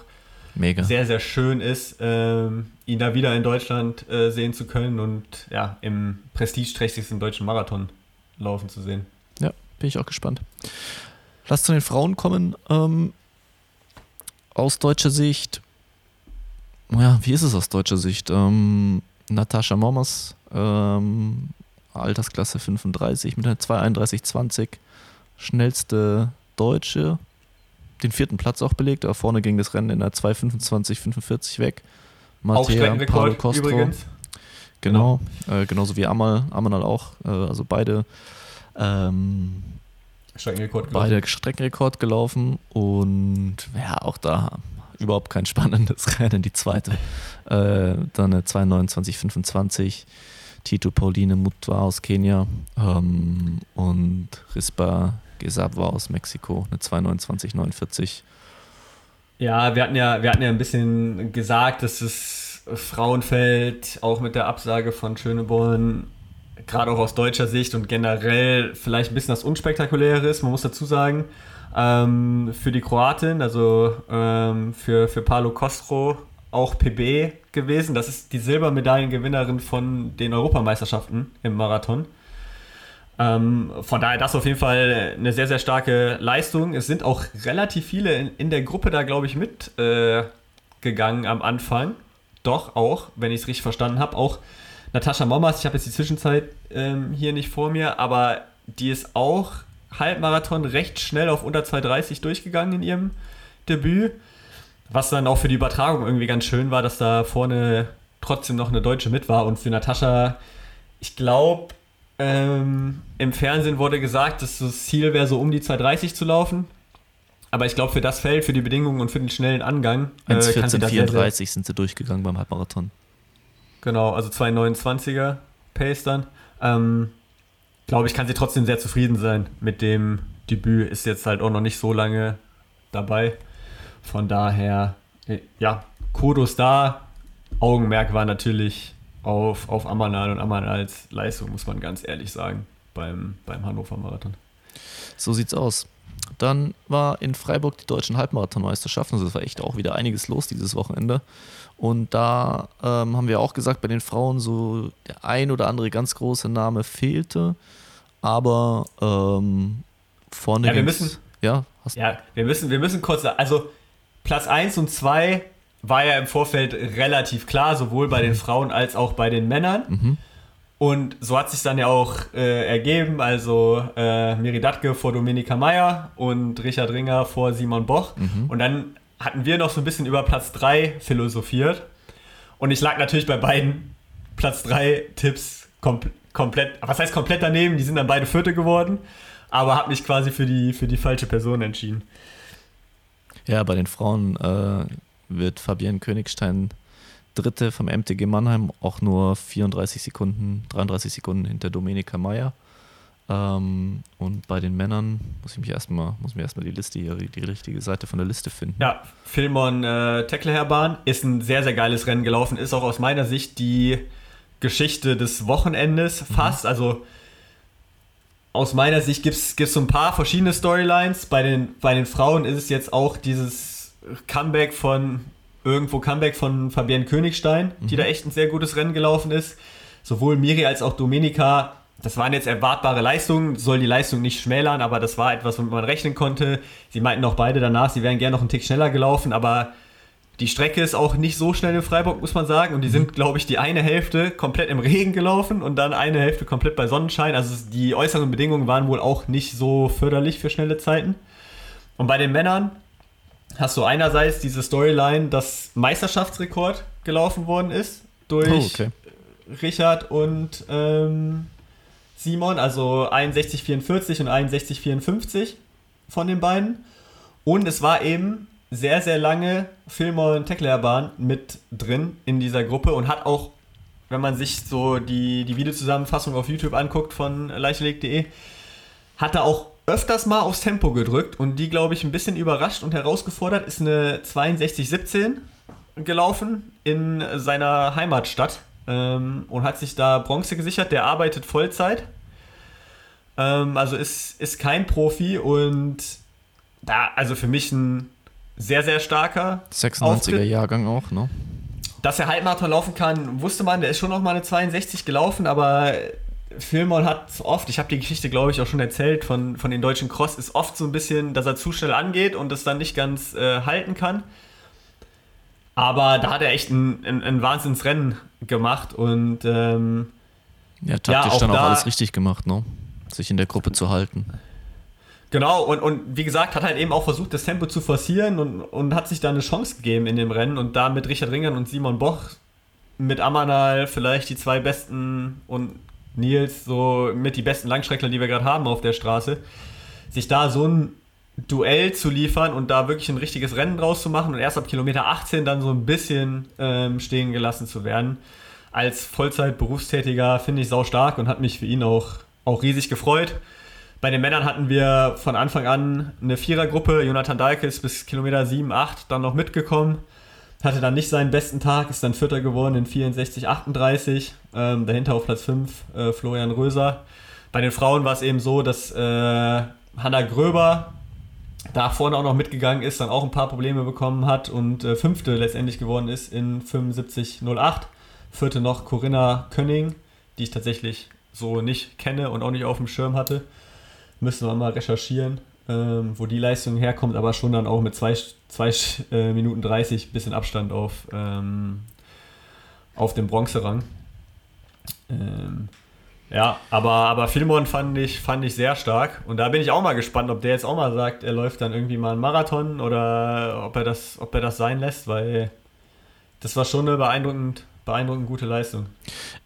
Mega. sehr, sehr schön ist, ähm, ihn da wieder in Deutschland äh, sehen zu können und ja, im prestigeträchtigsten deutschen Marathon laufen zu sehen. Ja, bin ich auch gespannt. Lass zu den Frauen kommen. Ähm, aus deutscher Sicht, ja, wie ist es aus deutscher Sicht? Ähm, Natascha Mommers ähm, Altersklasse 35 mit einer 231,20. Schnellste Deutsche. Den vierten Platz auch belegt, aber vorne ging das Rennen in der 225,45 weg. Mattea, Paulo Costro. Übrigens. Genau, genau. Äh, genauso wie Amal, Amanal auch. Äh, also beide ähm, Streckenrekord gelaufen. Beide Streckenrekord gelaufen und ja, auch da überhaupt kein spannendes Rennen. Die zweite, äh, dann eine 229,25. Tito Pauline Mutwa aus Kenia ähm, und Rispa Gesabwa aus Mexiko, eine 229,49. Ja, wir hatten ja, wir hatten ja ein bisschen gesagt, dass das Frauenfeld auch mit der Absage von Schöneborn gerade auch aus deutscher Sicht und generell vielleicht ein bisschen das Unspektakuläre ist. Man muss dazu sagen, ähm, für die Kroatin, also ähm, für, für Palo Kostro, auch PB gewesen. Das ist die Silbermedaillengewinnerin von den Europameisterschaften im Marathon. Ähm, von daher das auf jeden Fall eine sehr, sehr starke Leistung. Es sind auch relativ viele in, in der Gruppe da, glaube ich, mitgegangen äh, am Anfang. Doch auch, wenn ich es richtig verstanden habe, auch Natascha Mommers, ich habe jetzt die Zwischenzeit ähm, hier nicht vor mir, aber die ist auch Halbmarathon recht schnell auf unter 2,30 durchgegangen in ihrem Debüt. Was dann auch für die Übertragung irgendwie ganz schön war, dass da vorne trotzdem noch eine Deutsche mit war. Und für Natascha, ich glaube, ähm, im Fernsehen wurde gesagt, dass das Ziel wäre, so um die 2,30 zu laufen. Aber ich glaube, für das Feld, für die Bedingungen und für den schnellen Angang. Äh, 1,14,34 sind sie durchgegangen beim Halbmarathon. Genau, also 2,29er Pace dann. Ähm, glaube ich, kann sie trotzdem sehr zufrieden sein mit dem Debüt. Ist jetzt halt auch noch nicht so lange dabei. Von daher, äh, ja, Kudos da. Augenmerk war natürlich auf, auf Amanal und Amanals Leistung, muss man ganz ehrlich sagen, beim, beim Hannover Marathon. So sieht's aus. Dann war in Freiburg die deutschen Halbmarathonmeisterschaften. Also es war echt auch wieder einiges los dieses Wochenende. Und da ähm, haben wir auch gesagt, bei den Frauen so der ein oder andere ganz große Name fehlte. Aber ähm, vorne. Ja, wir müssen. Ja, ja, wir müssen, wir müssen kurz. Also Platz 1 und 2 war ja im Vorfeld relativ klar, sowohl bei den Frauen als auch bei den Männern. Mhm. Und so hat sich dann ja auch äh, ergeben, also äh, Miri Datke vor Dominika Meyer und Richard Ringer vor Simon Boch. Mhm. Und dann hatten wir noch so ein bisschen über Platz 3 philosophiert. Und ich lag natürlich bei beiden Platz 3 Tipps kom komplett, was heißt komplett daneben, die sind dann beide Vierte geworden, aber habe mich quasi für die, für die falsche Person entschieden. Ja, bei den Frauen äh, wird Fabienne Königstein Dritte vom MTG Mannheim, auch nur 34 Sekunden, 33 Sekunden hinter Domenica Meyer. Ähm, und bei den Männern muss ich mich erstmal, muss mir erstmal die Liste hier, die richtige Seite von der Liste finden. Ja, Filmon äh, Teckleherbahn ist ein sehr, sehr geiles Rennen gelaufen, ist auch aus meiner Sicht die Geschichte des Wochenendes mhm. fast. Mhm. Also aus meiner Sicht gibt es so ein paar verschiedene Storylines. Bei den, bei den Frauen ist es jetzt auch dieses Comeback von irgendwo Comeback von Fabienne Königstein, mhm. die da echt ein sehr gutes Rennen gelaufen ist. Sowohl Miri als auch Domenica das waren jetzt erwartbare Leistungen, soll die Leistung nicht schmälern, aber das war etwas, womit man rechnen konnte. Sie meinten auch beide danach, sie wären gerne noch einen Tick schneller gelaufen, aber die Strecke ist auch nicht so schnell in Freiburg, muss man sagen. Und die sind, glaube ich, die eine Hälfte komplett im Regen gelaufen und dann eine Hälfte komplett bei Sonnenschein. Also die äußeren Bedingungen waren wohl auch nicht so förderlich für schnelle Zeiten. Und bei den Männern hast du einerseits diese Storyline, dass Meisterschaftsrekord gelaufen worden ist durch oh, okay. Richard und ähm, Simon, also 61,44 und 61,54 von den beiden. Und es war eben sehr, sehr lange Filmer und Techlerbahn mit drin in dieser Gruppe und hat auch, wenn man sich so die, die Videozusammenfassung auf YouTube anguckt von leichtelegt.de, hat er auch öfters mal aufs Tempo gedrückt und die, glaube ich, ein bisschen überrascht und herausgefordert, ist eine 62,17 gelaufen in seiner Heimatstadt ähm, und hat sich da Bronze gesichert. Der arbeitet Vollzeit. Ähm, also ist, ist kein Profi und da, also für mich ein sehr, sehr starker. 96er Auftritt. Jahrgang auch, ne? Dass er Halbmarathon laufen kann, wusste man, der ist schon noch mal eine 62 gelaufen, aber Filmon hat oft, ich habe die Geschichte, glaube ich, auch schon erzählt von, von den deutschen Cross, ist oft so ein bisschen, dass er zu schnell angeht und das dann nicht ganz äh, halten kann. Aber da hat er echt ein, ein, ein Wahnsinnsrennen gemacht und ähm, ja, taktisch ja, auch dann auch da, alles richtig gemacht, ne? Sich in der Gruppe zu halten. Genau, und, und wie gesagt, hat halt eben auch versucht, das Tempo zu forcieren und, und hat sich da eine Chance gegeben in dem Rennen und da mit Richard Ringern und Simon Boch, mit Amanal vielleicht die zwei besten und Nils so mit die besten Langstreckler, die wir gerade haben auf der Straße, sich da so ein Duell zu liefern und da wirklich ein richtiges Rennen draus zu machen und erst ab Kilometer 18 dann so ein bisschen ähm, stehen gelassen zu werden. Als Vollzeit-Berufstätiger finde ich sau stark und hat mich für ihn auch, auch riesig gefreut. Bei den Männern hatten wir von Anfang an eine Vierergruppe. Jonathan Dahlke ist bis Kilometer 7, 8 dann noch mitgekommen. Hatte dann nicht seinen besten Tag, ist dann Vierter geworden in 64, 38. Ähm, dahinter auf Platz 5 äh, Florian Röser. Bei den Frauen war es eben so, dass äh, Hanna Gröber da vorne auch noch mitgegangen ist, dann auch ein paar Probleme bekommen hat und äh, Fünfte letztendlich geworden ist in 75,08. Vierte noch Corinna Könning, die ich tatsächlich so nicht kenne und auch nicht auf dem Schirm hatte. Müssen wir mal recherchieren, ähm, wo die Leistung herkommt, aber schon dann auch mit 2 äh, Minuten 30 bisschen Abstand auf, ähm, auf dem Bronzerang. Ähm, ja, aber, aber Filmon fand ich, fand ich sehr stark. Und da bin ich auch mal gespannt, ob der jetzt auch mal sagt, er läuft dann irgendwie mal einen Marathon oder ob er das, ob er das sein lässt, weil das war schon eine beeindruckend, beeindruckend gute Leistung.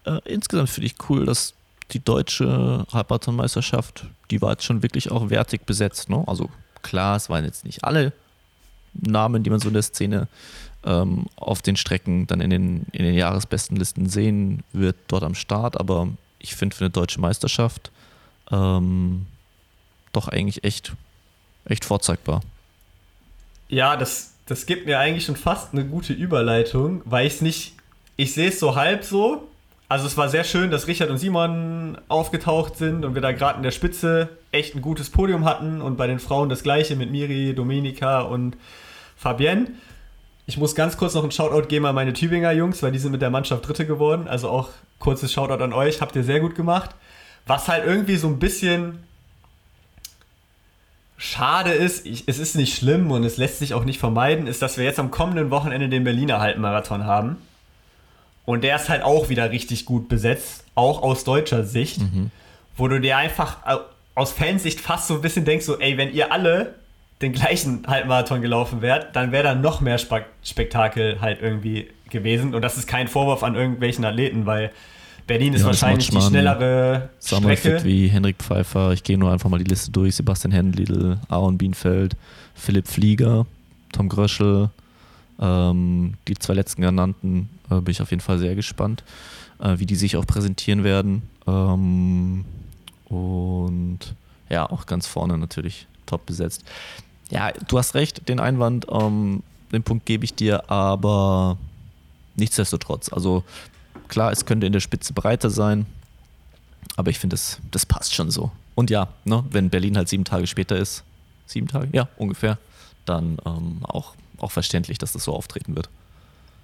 Äh, insgesamt finde ich cool, dass die deutsche Halbmarathonmeisterschaft, die war jetzt schon wirklich auch wertig besetzt. Ne? Also klar, es waren jetzt nicht alle Namen, die man so in der Szene ähm, auf den Strecken dann in den, in den Jahresbestenlisten sehen wird, dort am Start, aber ich finde für eine deutsche Meisterschaft ähm, doch eigentlich echt, echt vorzeigbar. Ja, das, das gibt mir eigentlich schon fast eine gute Überleitung, weil ich es nicht, ich sehe es so halb so. Also es war sehr schön, dass Richard und Simon aufgetaucht sind und wir da gerade in der Spitze echt ein gutes Podium hatten und bei den Frauen das gleiche mit Miri, Domenica und Fabienne. Ich muss ganz kurz noch einen Shoutout geben an meine Tübinger Jungs, weil die sind mit der Mannschaft Dritte geworden. Also auch kurzes Shoutout an euch, habt ihr sehr gut gemacht. Was halt irgendwie so ein bisschen schade ist, ich, es ist nicht schlimm und es lässt sich auch nicht vermeiden, ist, dass wir jetzt am kommenden Wochenende den Berliner Halbmarathon haben. Und der ist halt auch wieder richtig gut besetzt, auch aus deutscher Sicht, mhm. wo du dir einfach aus Fansicht fast so ein bisschen denkst, so, ey, wenn ihr alle den gleichen Halbmarathon gelaufen wärt, dann wäre da noch mehr Spektakel halt irgendwie gewesen. Und das ist kein Vorwurf an irgendwelchen Athleten, weil Berlin ist ja, wahrscheinlich die schnellere Strecke. wie Henrik Pfeiffer, ich gehe nur einfach mal die Liste durch, Sebastian Händlidl, Aaron Bienfeld, Philipp Flieger, Tom Gröschel, ähm, die zwei letzten genannten, äh, bin ich auf jeden Fall sehr gespannt, äh, wie die sich auch präsentieren werden. Ähm, und ja, auch ganz vorne natürlich top besetzt. Ja, du hast recht, den Einwand, ähm, den Punkt gebe ich dir, aber nichtsdestotrotz, also klar, es könnte in der Spitze breiter sein, aber ich finde, das, das passt schon so. Und ja, ne, wenn Berlin halt sieben Tage später ist, sieben Tage, ja, ungefähr, dann ähm, auch, auch verständlich, dass das so auftreten wird.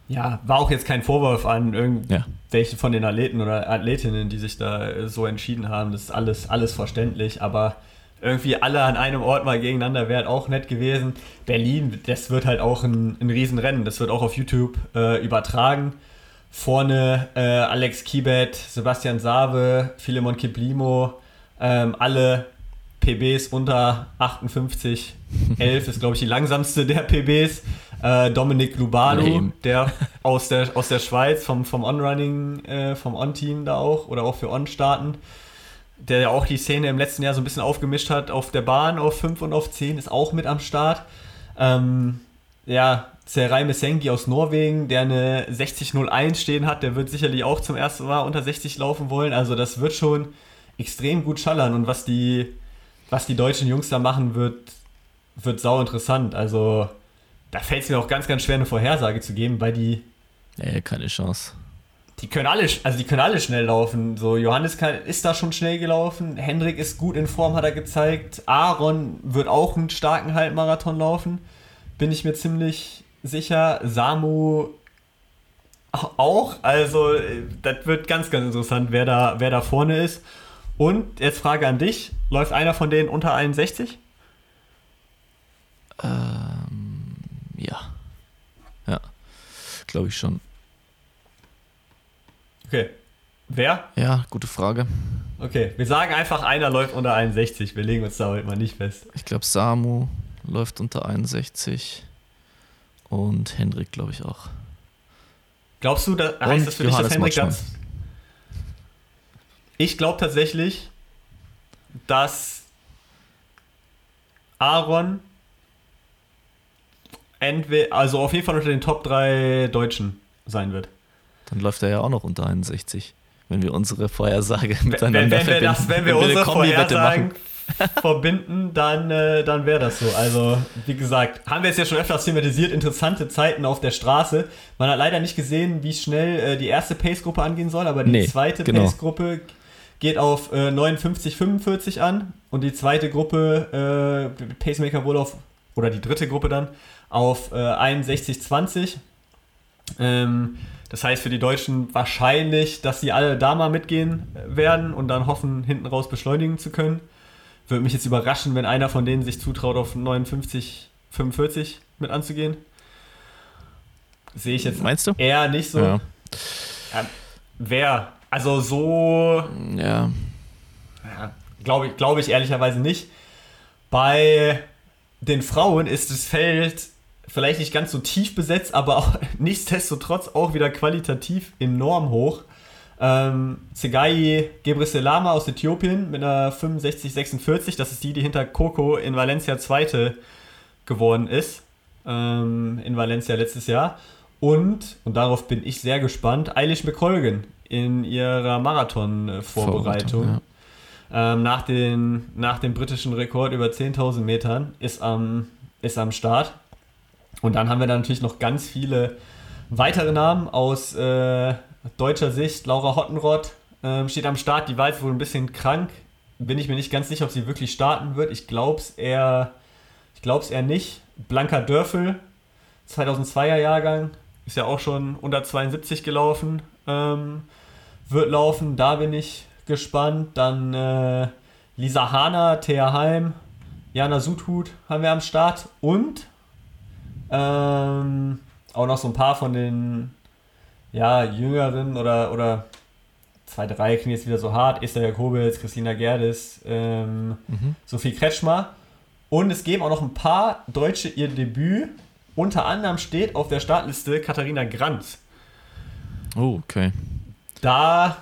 Ja, war auch jetzt kein Vorwurf an irgendwelche ja. von den Athleten oder Athletinnen, die sich da so entschieden haben. Das ist alles, alles verständlich, aber irgendwie alle an einem Ort mal gegeneinander wäre halt auch nett gewesen. Berlin, das wird halt auch ein, ein Riesenrennen. Das wird auch auf YouTube äh, übertragen. Vorne äh, Alex Kibet, Sebastian Save, Philemon Kiplimo, ähm, alle PBs unter 58. 11 ist, glaube ich, die langsamste der PBs. Äh, Dominik Lubalu, der aus der, aus der Schweiz vom, vom On-Running, äh, vom On-Team da auch oder auch für On-Starten der ja auch die Szene im letzten Jahr so ein bisschen aufgemischt hat auf der Bahn auf 5 und auf 10, ist auch mit am Start. Ähm, ja, Serai Mesengi aus Norwegen, der eine 60.01 stehen hat, der wird sicherlich auch zum ersten Mal unter 60 laufen wollen. Also das wird schon extrem gut schallern und was die, was die deutschen Jungs da machen, wird, wird sau interessant. Also da fällt es mir auch ganz, ganz schwer, eine Vorhersage zu geben, weil die. Nee, keine Chance die können alle, also die können alle schnell laufen. So, Johannes kann, ist da schon schnell gelaufen. Hendrik ist gut in Form, hat er gezeigt. Aaron wird auch einen starken Halbmarathon laufen. Bin ich mir ziemlich sicher. Samu auch. Also, das wird ganz, ganz interessant, wer da, wer da vorne ist. Und jetzt Frage an dich: Läuft einer von denen unter 61? Ähm, ja. Ja, glaube ich schon. Okay. Wer? Ja, gute Frage. Okay, wir sagen einfach, einer läuft unter 61. Wir legen uns da heute mal nicht fest. Ich glaube, Samu läuft unter 61 und Hendrik, glaube ich, auch. Glaubst du, da heißt das für Johannes dich, dass Hendrik ganz. Ich glaube tatsächlich, dass Aaron entweder, also auf jeden Fall unter den Top 3 Deutschen sein wird. Dann läuft er ja auch noch unter 61, wenn wir unsere Vorhersage miteinander wenn, wenn verbinden. Wir das, wenn wir, wenn unsere Vorhersagen verbinden, dann, äh, dann wäre das so. Also, wie gesagt, haben wir jetzt ja schon öfters thematisiert, interessante Zeiten auf der Straße. Man hat leider nicht gesehen, wie schnell äh, die erste Pace-Gruppe angehen soll, aber die Nee, zweite genau. Pace-Gruppe geht auf äh, 59, 45 an und die zweite Gruppe, äh, Pacemaker wohl auf, oder die dritte Gruppe dann, auf äh, 61, 20. Ähm, das heißt für die Deutschen wahrscheinlich, dass sie alle da mal mitgehen äh, werden und dann hoffen, hinten raus beschleunigen zu können. Würde mich jetzt überraschen, wenn einer von denen sich zutraut, auf 59, 45 mit anzugehen. Sehe ich jetzt Meinst du? eher nicht so. Ja. Ja, wer? Also so, ja. ja, glaube ich, glaube ich ehrlicherweise nicht. Bei den Frauen ist das Feld vielleicht nicht ganz so tief besetzt, aber auch, nichtsdestotrotz auch wieder qualitativ enorm hoch. Ähm, Segai Gebreselama aus Äthiopien mit einer 65-46, das ist die, die hinter Coco in Valencia Zweite geworden ist. Ähm, in Valencia letztes Jahr. Und, und darauf bin ich sehr gespannt, Eilish McColgan in ihrer Marathon-Vorbereitung. Ja. Ähm, nach, den, nach dem britischen Rekord über 10.000 Metern ist am, ist am Start. Und dann haben wir da natürlich noch ganz viele weitere Namen aus äh, deutscher Sicht. Laura Hottenrott ähm, steht am Start. Die war jetzt wohl ein bisschen krank. Bin ich mir nicht ganz sicher, ob sie wirklich starten wird. Ich glaube es eher, ich glaub's eher nicht. Blanca Dörfel, 2002er Jahrgang, ist ja auch schon unter 72 gelaufen. Ähm, wird laufen, da bin ich gespannt. Dann äh, Lisa Hahner, Thea Heim, Jana Sudhut haben wir am Start und ähm, auch noch so ein paar von den ja, jüngeren oder, oder zwei, drei klingt jetzt wieder so hart. Esther Jakobitz, Christina Gerdes, ähm, Mhm. Sophie Kretschmer. Und es geben auch noch ein paar Deutsche ihr Debüt. Unter anderem steht auf der Startliste Katharina Grant. Oh, okay. Da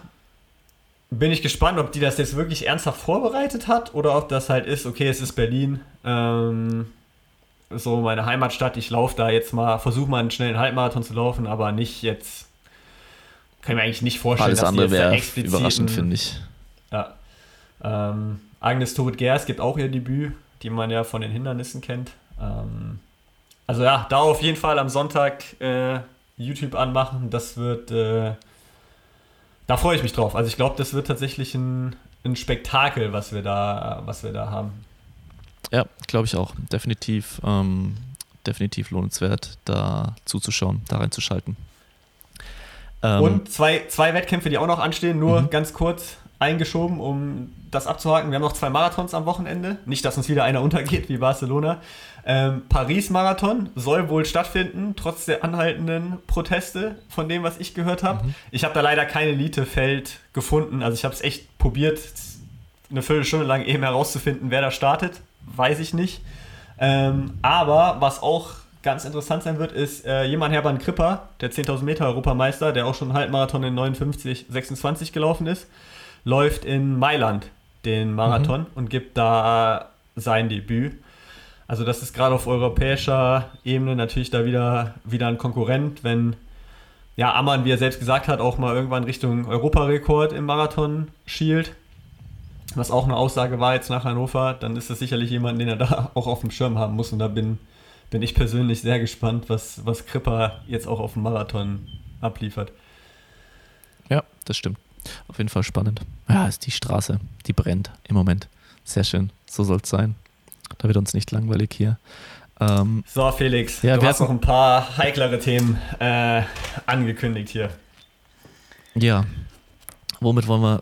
bin ich gespannt, ob die das jetzt wirklich ernsthaft vorbereitet hat oder ob das halt ist, okay, es ist Berlin, ähm, so meine Heimatstadt, ich laufe da jetzt mal, versuche mal einen schnellen Halbmarathon zu laufen, aber nicht jetzt, kann ich mir eigentlich nicht vorstellen, Alles dass andere wäre überraschend, finde ich. Ja. Ähm, Agnes Torit-Gers gibt auch ihr Debüt, die man ja von den Hindernissen kennt. Ähm, also ja, da auf jeden Fall am Sonntag äh, YouTube anmachen. Das wird, äh, da freue ich mich drauf. Also ich glaube, das wird tatsächlich ein, ein Spektakel, was wir da, was wir da haben. Ja, glaube ich auch. Definitiv, ähm, definitiv lohnenswert, da zuzuschauen, da reinzuschalten. Ähm, Und zwei, zwei Wettkämpfe, die auch noch anstehen, nur Mhm. ganz kurz eingeschoben, um das abzuhaken. Wir haben noch zwei Marathons am Wochenende. Nicht, dass uns wieder einer untergeht wie Barcelona. Ähm, Paris-Marathon soll wohl stattfinden, trotz der anhaltenden Proteste, von dem, was ich gehört habe. Mhm. Ich habe da leider kein Elite-Feld gefunden. Also ich habe es echt probiert, eine Viertelstunde lang eben herauszufinden, wer da startet. Weiß ich nicht. Ähm, aber was auch ganz interessant sein wird, ist äh, jemand Hermann Kripper, der 10.000 Meter Europameister, der auch schon einen Halbmarathon in 59, 26 gelaufen ist, läuft in Mailand den Marathon und gibt da sein Debüt. Also das ist gerade auf europäischer Ebene natürlich da wieder, wieder ein Konkurrent, wenn ja, Ammann, wie er selbst gesagt hat, auch mal irgendwann Richtung Europarekord im Marathon schielt, was auch eine Aussage war jetzt nach Hannover, dann ist das sicherlich jemand, den er da auch auf dem Schirm haben muss. Und da bin, bin ich persönlich sehr gespannt, was, was Kripper jetzt auch auf dem Marathon abliefert. Ja, das stimmt. Auf jeden Fall spannend. Ja, ist die Straße, die brennt im Moment. Sehr schön. So soll es sein. Da wird uns nicht langweilig hier. Ähm, So, Felix, Ja, du hast noch ein paar heiklere Themen äh, angekündigt hier. ja, womit wollen wir.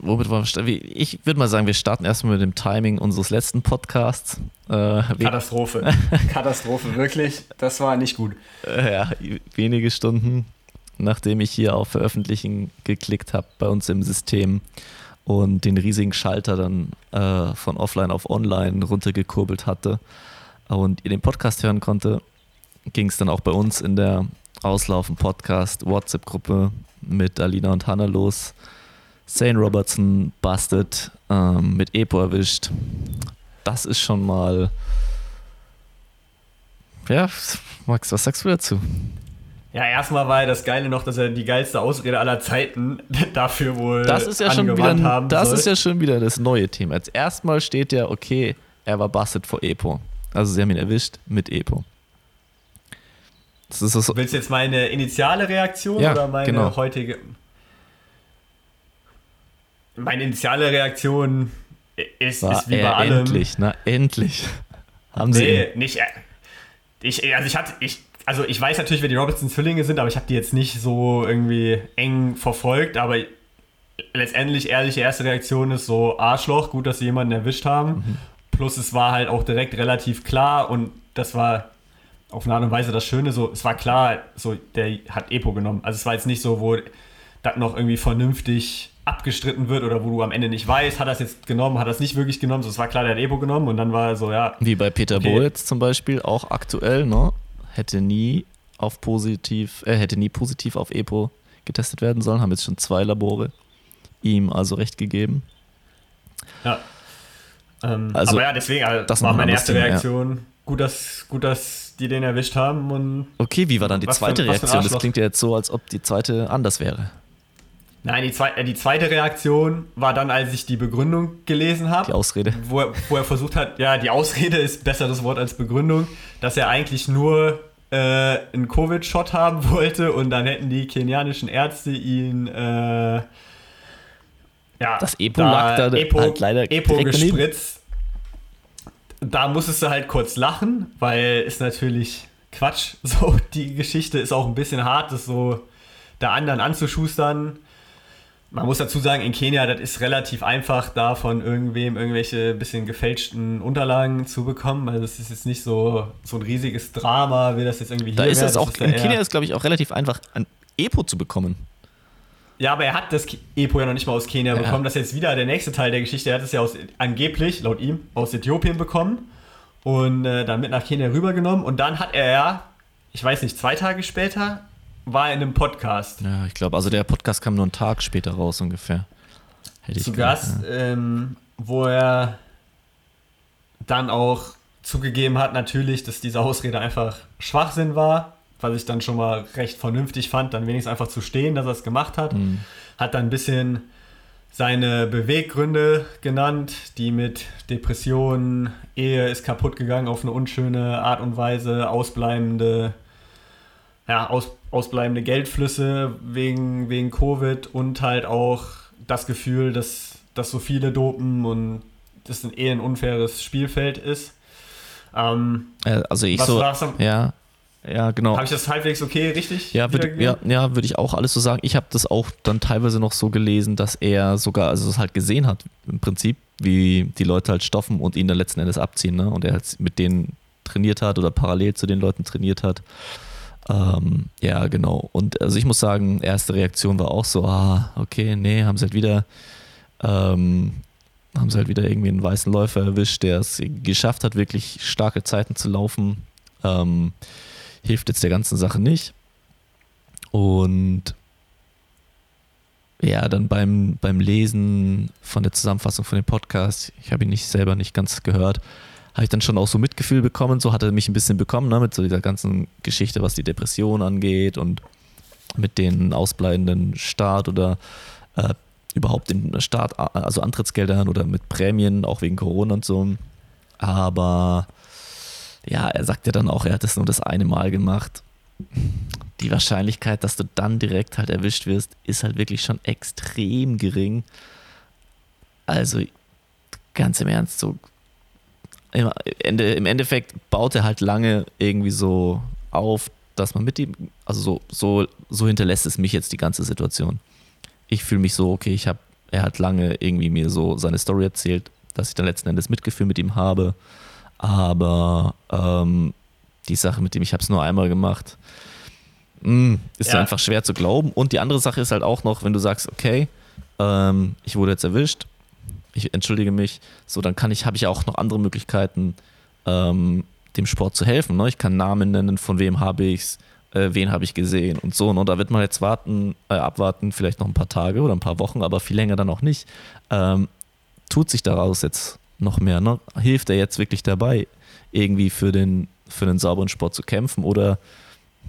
Womit wollen wir Ich würde mal sagen, wir starten erstmal mit dem Timing unseres letzten Podcasts. Äh, Katastrophe. Katastrophe, wirklich. Das war nicht gut. äh, ja, wenige Stunden, nachdem ich hier auf Veröffentlichen geklickt habe bei uns im System und den riesigen Schalter dann äh, von offline auf online runtergekurbelt hatte und ihr den Podcast hören konnte, ging es dann auch bei uns in der Auslaufen Podcast WhatsApp-Gruppe mit Alina und Hannah los. Zane Robertson busted, ähm, mit Epo erwischt. Das ist schon mal. Ja, Max, was sagst du dazu? Ja, erstmal war ja das Geile noch, dass er die geilste Ausrede aller Zeiten dafür wohl Das ist ja schon wieder, haben das soll. ist ja schon wieder das neue Thema. Als erstmal steht ja, okay, er war busted vor Epo. Also sie haben ihn erwischt mit Epo. Das ist so. Willst du jetzt meine initiale Reaktion ja, oder meine genau. heutige? Meine initiale Reaktion ist, ist wie bei allem. Endlich, na endlich. Haben nee, sie. nicht. Äh, ich, also ich hatte, ich, also ich weiß natürlich, wer die Robertson-Zwillinge sind, aber ich habe die jetzt nicht so irgendwie eng verfolgt, aber letztendlich ehrliche erste Reaktion ist so Arschloch, gut, dass sie jemanden erwischt haben. Mhm. Plus es war halt auch direkt relativ klar und das war auf eine Art und Weise das Schöne, so es war klar, so der hat Epo genommen. Also es war jetzt nicht so, wo das noch irgendwie vernünftig abgestritten wird oder wo du am Ende nicht weißt, hat er es jetzt genommen, hat er es nicht wirklich genommen. So, es war klar, der hat Epo genommen und dann war er so, ja. Wie bei Peter okay. Boetz zum Beispiel, auch aktuell, ne? Hätte nie auf positiv, äh, hätte nie positiv auf Epo getestet werden sollen, haben jetzt schon zwei Labore ihm also recht gegeben. Ja. Ähm, also, aber ja, deswegen also, das war meine erste Thema, Reaktion. Ja. Gut, dass, gut, dass die den erwischt haben. Und okay, wie war dann die zweite für, Reaktion? Das klingt ja jetzt so, als ob die zweite anders wäre. Nein, die, zwe äh, die zweite Reaktion war dann, als ich die Begründung gelesen habe. Die Ausrede. Wo er, wo er versucht hat, ja, die Ausrede ist ein besseres Wort als Begründung, dass er eigentlich nur äh, einen Covid-Shot haben wollte und dann hätten die kenianischen Ärzte ihn äh, ja, das Epo da, lag da Epo, halt leider Epo gespritzt. Da musstest du halt kurz lachen, weil ist natürlich Quatsch. So, die Geschichte ist auch ein bisschen hart, das so der anderen anzuschustern. Man muss dazu sagen, in Kenia, das ist relativ einfach, da von irgendwem irgendwelche bisschen gefälschten Unterlagen zu bekommen. Also es ist jetzt nicht so, so ein riesiges Drama, wie das jetzt irgendwie da hier ist es auch, in Kenia ist, glaube ich, auch relativ einfach, ein Epo zu bekommen. Ja, aber er hat das Epo ja noch nicht mal aus Kenia ja. bekommen. Das ist jetzt wieder der nächste Teil der Geschichte. Er hat es ja aus, angeblich, laut ihm, aus Äthiopien bekommen und äh, dann mit nach Kenia rübergenommen. Und dann hat er ja, ich weiß nicht, zwei Tage später, war in einem Podcast. Ja, ich glaube, also der Podcast kam nur einen Tag später raus ungefähr. Hätte Zu Gast, ja. ähm, wo er dann auch zugegeben hat, natürlich, dass diese Ausrede einfach Schwachsinn war was ich dann schon mal recht vernünftig fand, dann wenigstens einfach zu stehen, dass er es gemacht hat. Mhm. Hat dann ein bisschen seine Beweggründe genannt, die mit Depressionen, Ehe ist kaputt gegangen auf eine unschöne Art und Weise, ausbleibende, ja, aus, ausbleibende Geldflüsse wegen, wegen Covid und halt auch das Gefühl, dass, dass so viele dopen und das ein eher ein unfaires Spielfeld ist. Ähm, äh, also ich so, ja, ja, genau. Habe ich das halbwegs okay, richtig? Ja, würde ja, ja, würd ich auch alles so sagen. Ich habe das auch dann teilweise noch so gelesen, dass er sogar, also es halt gesehen hat, im Prinzip, wie die Leute halt stoffen und ihn dann letzten Endes abziehen, ne? Und er halt mit denen trainiert hat oder parallel zu den Leuten trainiert hat. Ähm, ja, genau. Und also ich muss sagen, erste Reaktion war auch so, ah, okay, nee, haben sie halt wieder, ähm, haben sie halt wieder irgendwie einen weißen Läufer erwischt, der es geschafft hat, wirklich starke Zeiten zu laufen. Ähm, hilft jetzt der ganzen Sache nicht. Und ja, dann beim, beim Lesen von der Zusammenfassung von dem Podcast, ich habe ihn nicht selber nicht ganz gehört, habe ich dann schon auch so Mitgefühl bekommen. So hat er mich ein bisschen bekommen, ne, mit so dieser ganzen Geschichte, was die Depression angeht und mit den ausbleibenden Start oder äh, überhaupt den Start, also Antrittsgeldern oder mit Prämien, auch wegen Corona und so. Aber ja, er sagt ja dann auch, er hat es nur das eine Mal gemacht. Die Wahrscheinlichkeit, dass du dann direkt halt erwischt wirst, ist halt wirklich schon extrem gering. Also ganz im Ernst, so im, Ende, im Endeffekt baut er halt lange irgendwie so auf, dass man mit ihm, also so, so, so hinterlässt es mich jetzt die ganze Situation. Ich fühle mich so, okay, ich habe, er hat lange irgendwie mir so seine Story erzählt, dass ich dann letzten Endes Mitgefühl mit ihm habe aber ähm, die Sache mit dem, ich habe es nur einmal gemacht, mh, hm, ist ja. einfach schwer zu glauben. Und die andere Sache ist halt auch noch, wenn du sagst, okay, ähm, ich wurde jetzt erwischt, ich entschuldige mich, so dann kann ich, habe ich auch noch andere Möglichkeiten, ähm, dem Sport zu helfen. Ne? Ich kann Namen nennen, von wem habe ich es, äh, wen habe ich gesehen und so. Ne? da wird man jetzt warten, äh, abwarten, vielleicht noch ein paar Tage oder ein paar Wochen, aber viel länger dann auch nicht. Ähm, tut sich daraus jetzt noch mehr? Ne? Hilft er jetzt wirklich dabei, irgendwie für den, für den sauberen Sport zu kämpfen? Oder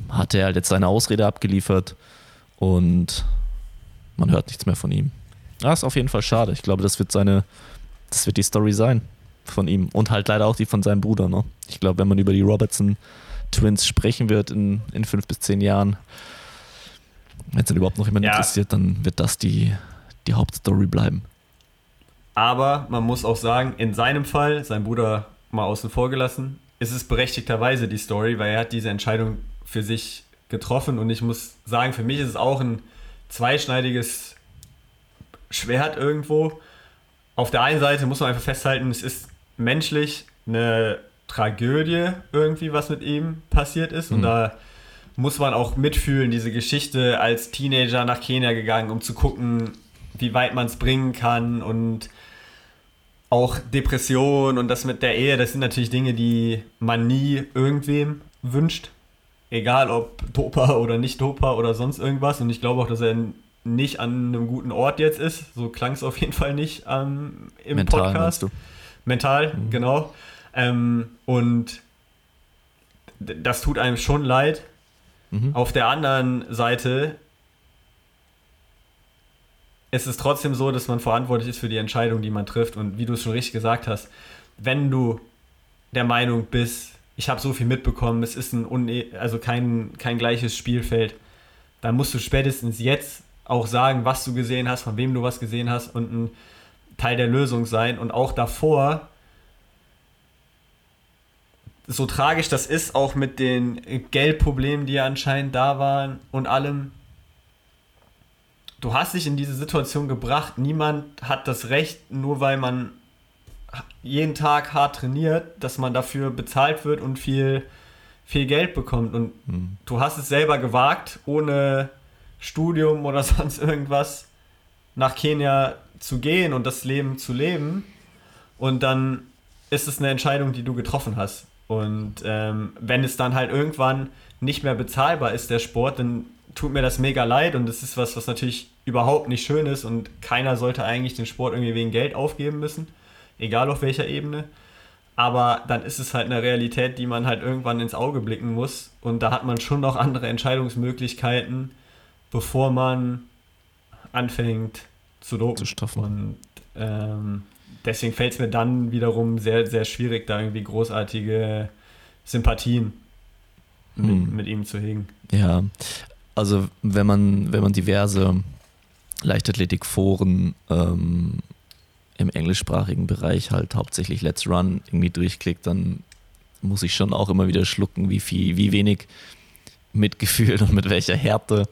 hat er halt jetzt seine Ausrede abgeliefert und man hört nichts mehr von ihm. Das ist auf jeden Fall schade. Ich glaube, das wird seine, das wird die Story sein von ihm und halt leider auch die von seinem Bruder. Ne? Ich glaube, wenn man über die Robertson Twins sprechen wird in, in fünf bis zehn Jahren, wenn es dann überhaupt noch jemand ja. interessiert, dann wird das die, die Hauptstory bleiben. Aber man muss auch sagen, in seinem Fall, sein Bruder mal außen vor gelassen, ist es berechtigterweise die Story, weil er hat diese Entscheidung für sich getroffen und ich muss sagen, für mich ist es auch ein zweischneidiges Schwert irgendwo. Auf der einen Seite muss man einfach festhalten, es ist menschlich eine Tragödie irgendwie, was mit ihm passiert ist. Mhm. Und da muss man auch mitfühlen, diese Geschichte als Teenager nach Kenia gegangen, um zu gucken, wie weit man es bringen kann und auch Depression und das mit der Ehe, das sind natürlich Dinge, die man nie irgendwem wünscht. Egal ob Dopa oder nicht Dopa oder sonst irgendwas. Und ich glaube auch, dass er nicht an einem guten Ort jetzt ist. So klang es auf jeden Fall nicht ähm, im Mental, Podcast. Du? Mental, mhm. genau. Ähm, und das tut einem schon leid. Mhm. Auf der anderen Seite ist es trotzdem so, dass man verantwortlich ist für die Entscheidung, die man trifft. Und wie du es schon richtig gesagt hast, wenn du der Meinung bist, ich habe so viel mitbekommen, es ist ein Une also kein, kein gleiches Spielfeld, dann musst du spätestens jetzt auch sagen, was du gesehen hast, von wem du was gesehen hast und ein Teil der Lösung sein. Und auch davor so tragisch das ist, auch mit den Geldproblemen, die ja anscheinend da waren und allem, du hast dich in diese Situation gebracht. Niemand hat das Recht, nur weil man jeden Tag hart trainiert, dass man dafür bezahlt wird und viel, viel Geld bekommt. Und mhm. du hast es selber gewagt, ohne Studium oder sonst irgendwas nach Kenia zu gehen und das Leben zu leben. Und dann ist es eine Entscheidung, die du getroffen hast. Und ähm, wenn es dann halt irgendwann nicht mehr bezahlbar ist, der Sport, dann tut mir das mega leid und das ist was, was natürlich überhaupt nicht schön ist und keiner sollte eigentlich den Sport irgendwie wegen Geld aufgeben müssen, egal auf welcher Ebene. Aber dann ist es halt eine Realität, die man halt irgendwann ins Auge blicken muss und da hat man schon noch andere Entscheidungsmöglichkeiten, bevor man anfängt zu dopen. Zu Und ähm, deswegen fällt es mir dann wiederum sehr, sehr schwierig, da irgendwie großartige Sympathien mit, hm. mit ihm zu hegen. Ja, also wenn man, wenn man diverse Leichtathletikforen ähm, im englischsprachigen Bereich halt hauptsächlich Let's Run irgendwie durchklickt, dann muss ich schon auch immer wieder schlucken, wie viel, wie wenig Mitgefühl und mit welcher Härte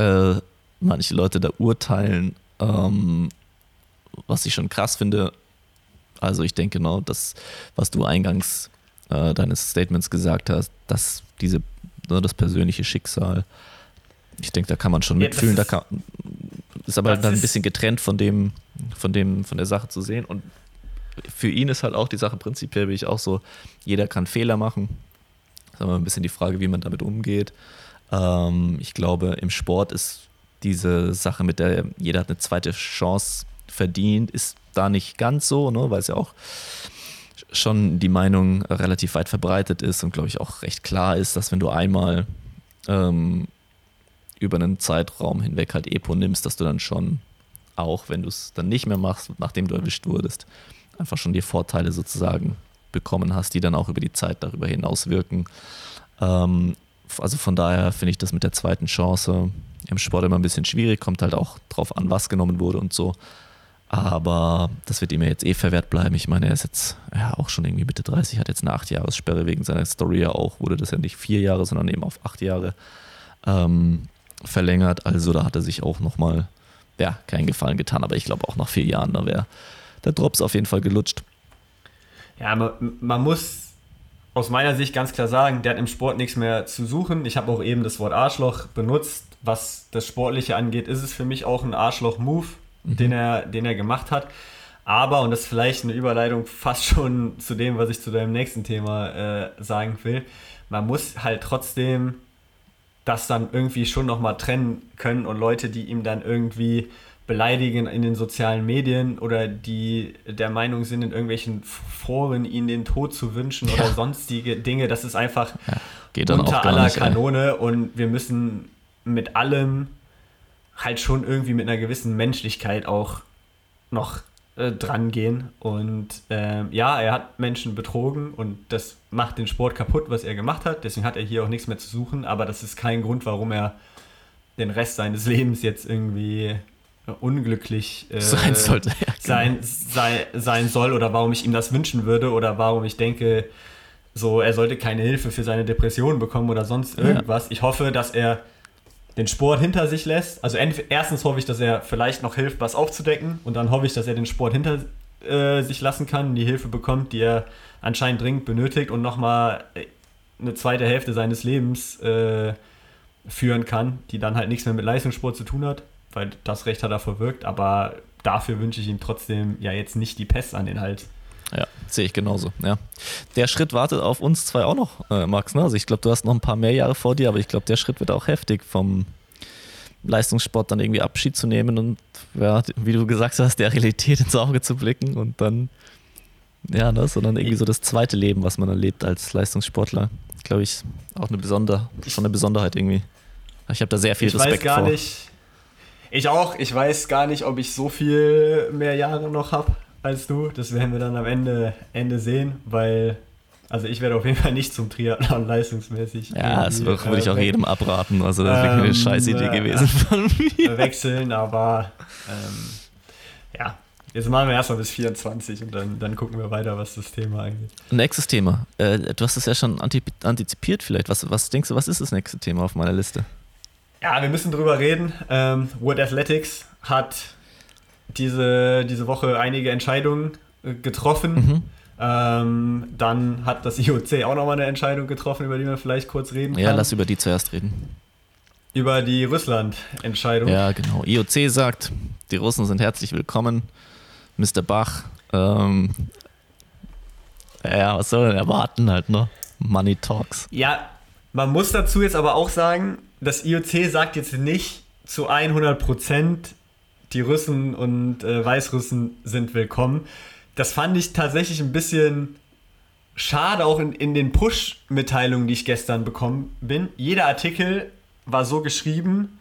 äh, manche Leute da urteilen. Ähm, was ich schon krass finde. Also ich denke genau, das, was du eingangs äh, deines Statements gesagt hast, dass diese, ne, das persönliche Schicksal, ich denke, da kann man schon mitfühlen. Ja, da kann, ist aber dann ein bisschen getrennt von dem, von dem, von der Sache zu sehen. Und für ihn ist halt auch die Sache prinzipiell, wie ich auch so, jeder kann Fehler machen. Das ist aber ein bisschen die Frage, wie man damit umgeht. Ähm, ich glaube, im Sport ist diese Sache mit der, jeder hat eine zweite Chance verdient, ist da nicht ganz so, ne, weil es ja auch schon die Meinung relativ weit verbreitet ist und glaube ich auch recht klar ist, dass wenn du einmal ähm, über einen Zeitraum hinweg halt Epo nimmst, dass du dann schon auch, wenn du es dann nicht mehr machst, nachdem du erwischt wurdest, einfach schon die Vorteile sozusagen bekommen hast, die dann auch über die Zeit darüber hinaus wirken. Ähm, also von daher finde ich das mit der zweiten Chance im Sport immer ein bisschen schwierig, kommt halt auch drauf an, was genommen wurde und so. Aber das wird ihm ja jetzt eh verwehrt bleiben. Ich meine, er ist jetzt ja auch schon irgendwie Mitte 30, hat jetzt eine 8-Jahres-Sperre wegen seiner Story ja auch, wurde das ja nicht vier Jahre, sondern eben auf acht Jahre ähm, verlängert. Also da hat er sich auch nochmal, ja, keinen Gefallen getan. Aber ich glaube auch nach vier Jahren, da wäre der Drops auf jeden Fall gelutscht. Ja, man, man muss aus meiner Sicht ganz klar sagen, der hat im Sport nichts mehr zu suchen. Ich habe auch eben das Wort Arschloch benutzt. Was das Sportliche angeht, ist es für mich auch ein Arschloch-Move mhm. den, er, den er gemacht hat. Aber, und das ist vielleicht eine Überleitung fast schon zu dem, was ich zu deinem nächsten Thema äh, sagen will, man muss halt trotzdem das dann irgendwie schon nochmal trennen können und Leute, die ihm dann irgendwie beleidigen in den sozialen Medien oder die der Meinung sind, in irgendwelchen Foren ihnen den Tod zu wünschen ja. oder sonstige Dinge. Das ist einfach ja, unter aller nicht, Kanone ey. und wir müssen mit allem halt schon irgendwie mit einer gewissen Menschlichkeit auch noch äh, dran gehen. Und ähm, ja, er hat Menschen betrogen und das macht den Sport kaputt, was er gemacht hat. Deswegen hat er hier auch nichts mehr zu suchen, aber das ist kein Grund, warum er den Rest seines Lebens jetzt irgendwie unglücklich äh, sein, sollte, ja, genau. sein, sei, sein soll oder warum ich ihm das wünschen würde oder warum ich denke, so er sollte keine Hilfe für seine Depression bekommen oder sonst irgendwas. Ja. Ich hoffe, dass er den Sport hinter sich lässt. Also erstens hoffe ich, dass er vielleicht noch hilft, was aufzudecken und dann hoffe ich, dass er den Sport hinter äh, sich lassen kann, die Hilfe bekommt, die er anscheinend dringend benötigt und nochmal äh, eine zweite Hälfte seines Lebens äh, führen kann, die dann halt nichts mehr mit Leistungssport zu tun hat weil das Recht hat er verwirkt, aber dafür wünsche ich ihm trotzdem ja jetzt nicht die Pest an den Hals. Ja, sehe ich genauso. Ja. Der Schritt wartet auf uns zwei auch noch, äh, Max. Ne? Also ich glaube, du hast noch ein paar mehr Jahre vor dir, aber ich glaube, der Schritt wird auch heftig vom Leistungssport dann irgendwie Abschied zu nehmen und ja, wie du gesagt hast, der Realität ins Auge zu blicken und dann ja, ne, sondern irgendwie so das zweite Leben, was man erlebt als Leistungssportler, glaube ich, auch eine besondere, schon eine Besonderheit irgendwie. Ich habe da sehr viel ich Respekt weiß gar vor. nicht, ich auch. Ich weiß gar nicht, ob ich so viel mehr Jahre noch habe als du. Das werden wir dann am Ende, Ende sehen, weil also ich werde auf jeden Fall nicht zum Triathlon leistungsmäßig. Ja, das würde ich auch äh, jedem abraten. Also das wäre ähm, eine scheiß Idee äh, gewesen von mir. Wechseln, aber ähm, ja. Jetzt machen wir erstmal bis 24 und dann, dann gucken wir weiter, was das Thema angeht. Nächstes Thema. Äh, du hast es ja schon antizipiert vielleicht. Was, was denkst du, was ist das nächste Thema auf meiner Liste? Ja, wir müssen drüber reden. Ähm, World Athletics hat diese, diese Woche einige Entscheidungen äh, getroffen. Mhm. Ähm, dann hat das IOC auch nochmal eine Entscheidung getroffen, über die wir vielleicht kurz reden kann. Ja, lass über die zuerst reden. Über die Russland-Entscheidung. Ja, genau. IOC sagt, die Russen sind herzlich willkommen. Mr. Bach, ähm, ja, was soll denn erwarten halt, ne? Money Talks. Ja, man muss dazu jetzt aber auch sagen, das IOC sagt jetzt nicht zu 100 Prozent, die Russen und äh, Weißrussen sind willkommen. Das fand ich tatsächlich ein bisschen schade, auch in, in den Push-Mitteilungen, die ich gestern bekommen bin. Jeder Artikel war so geschrieben,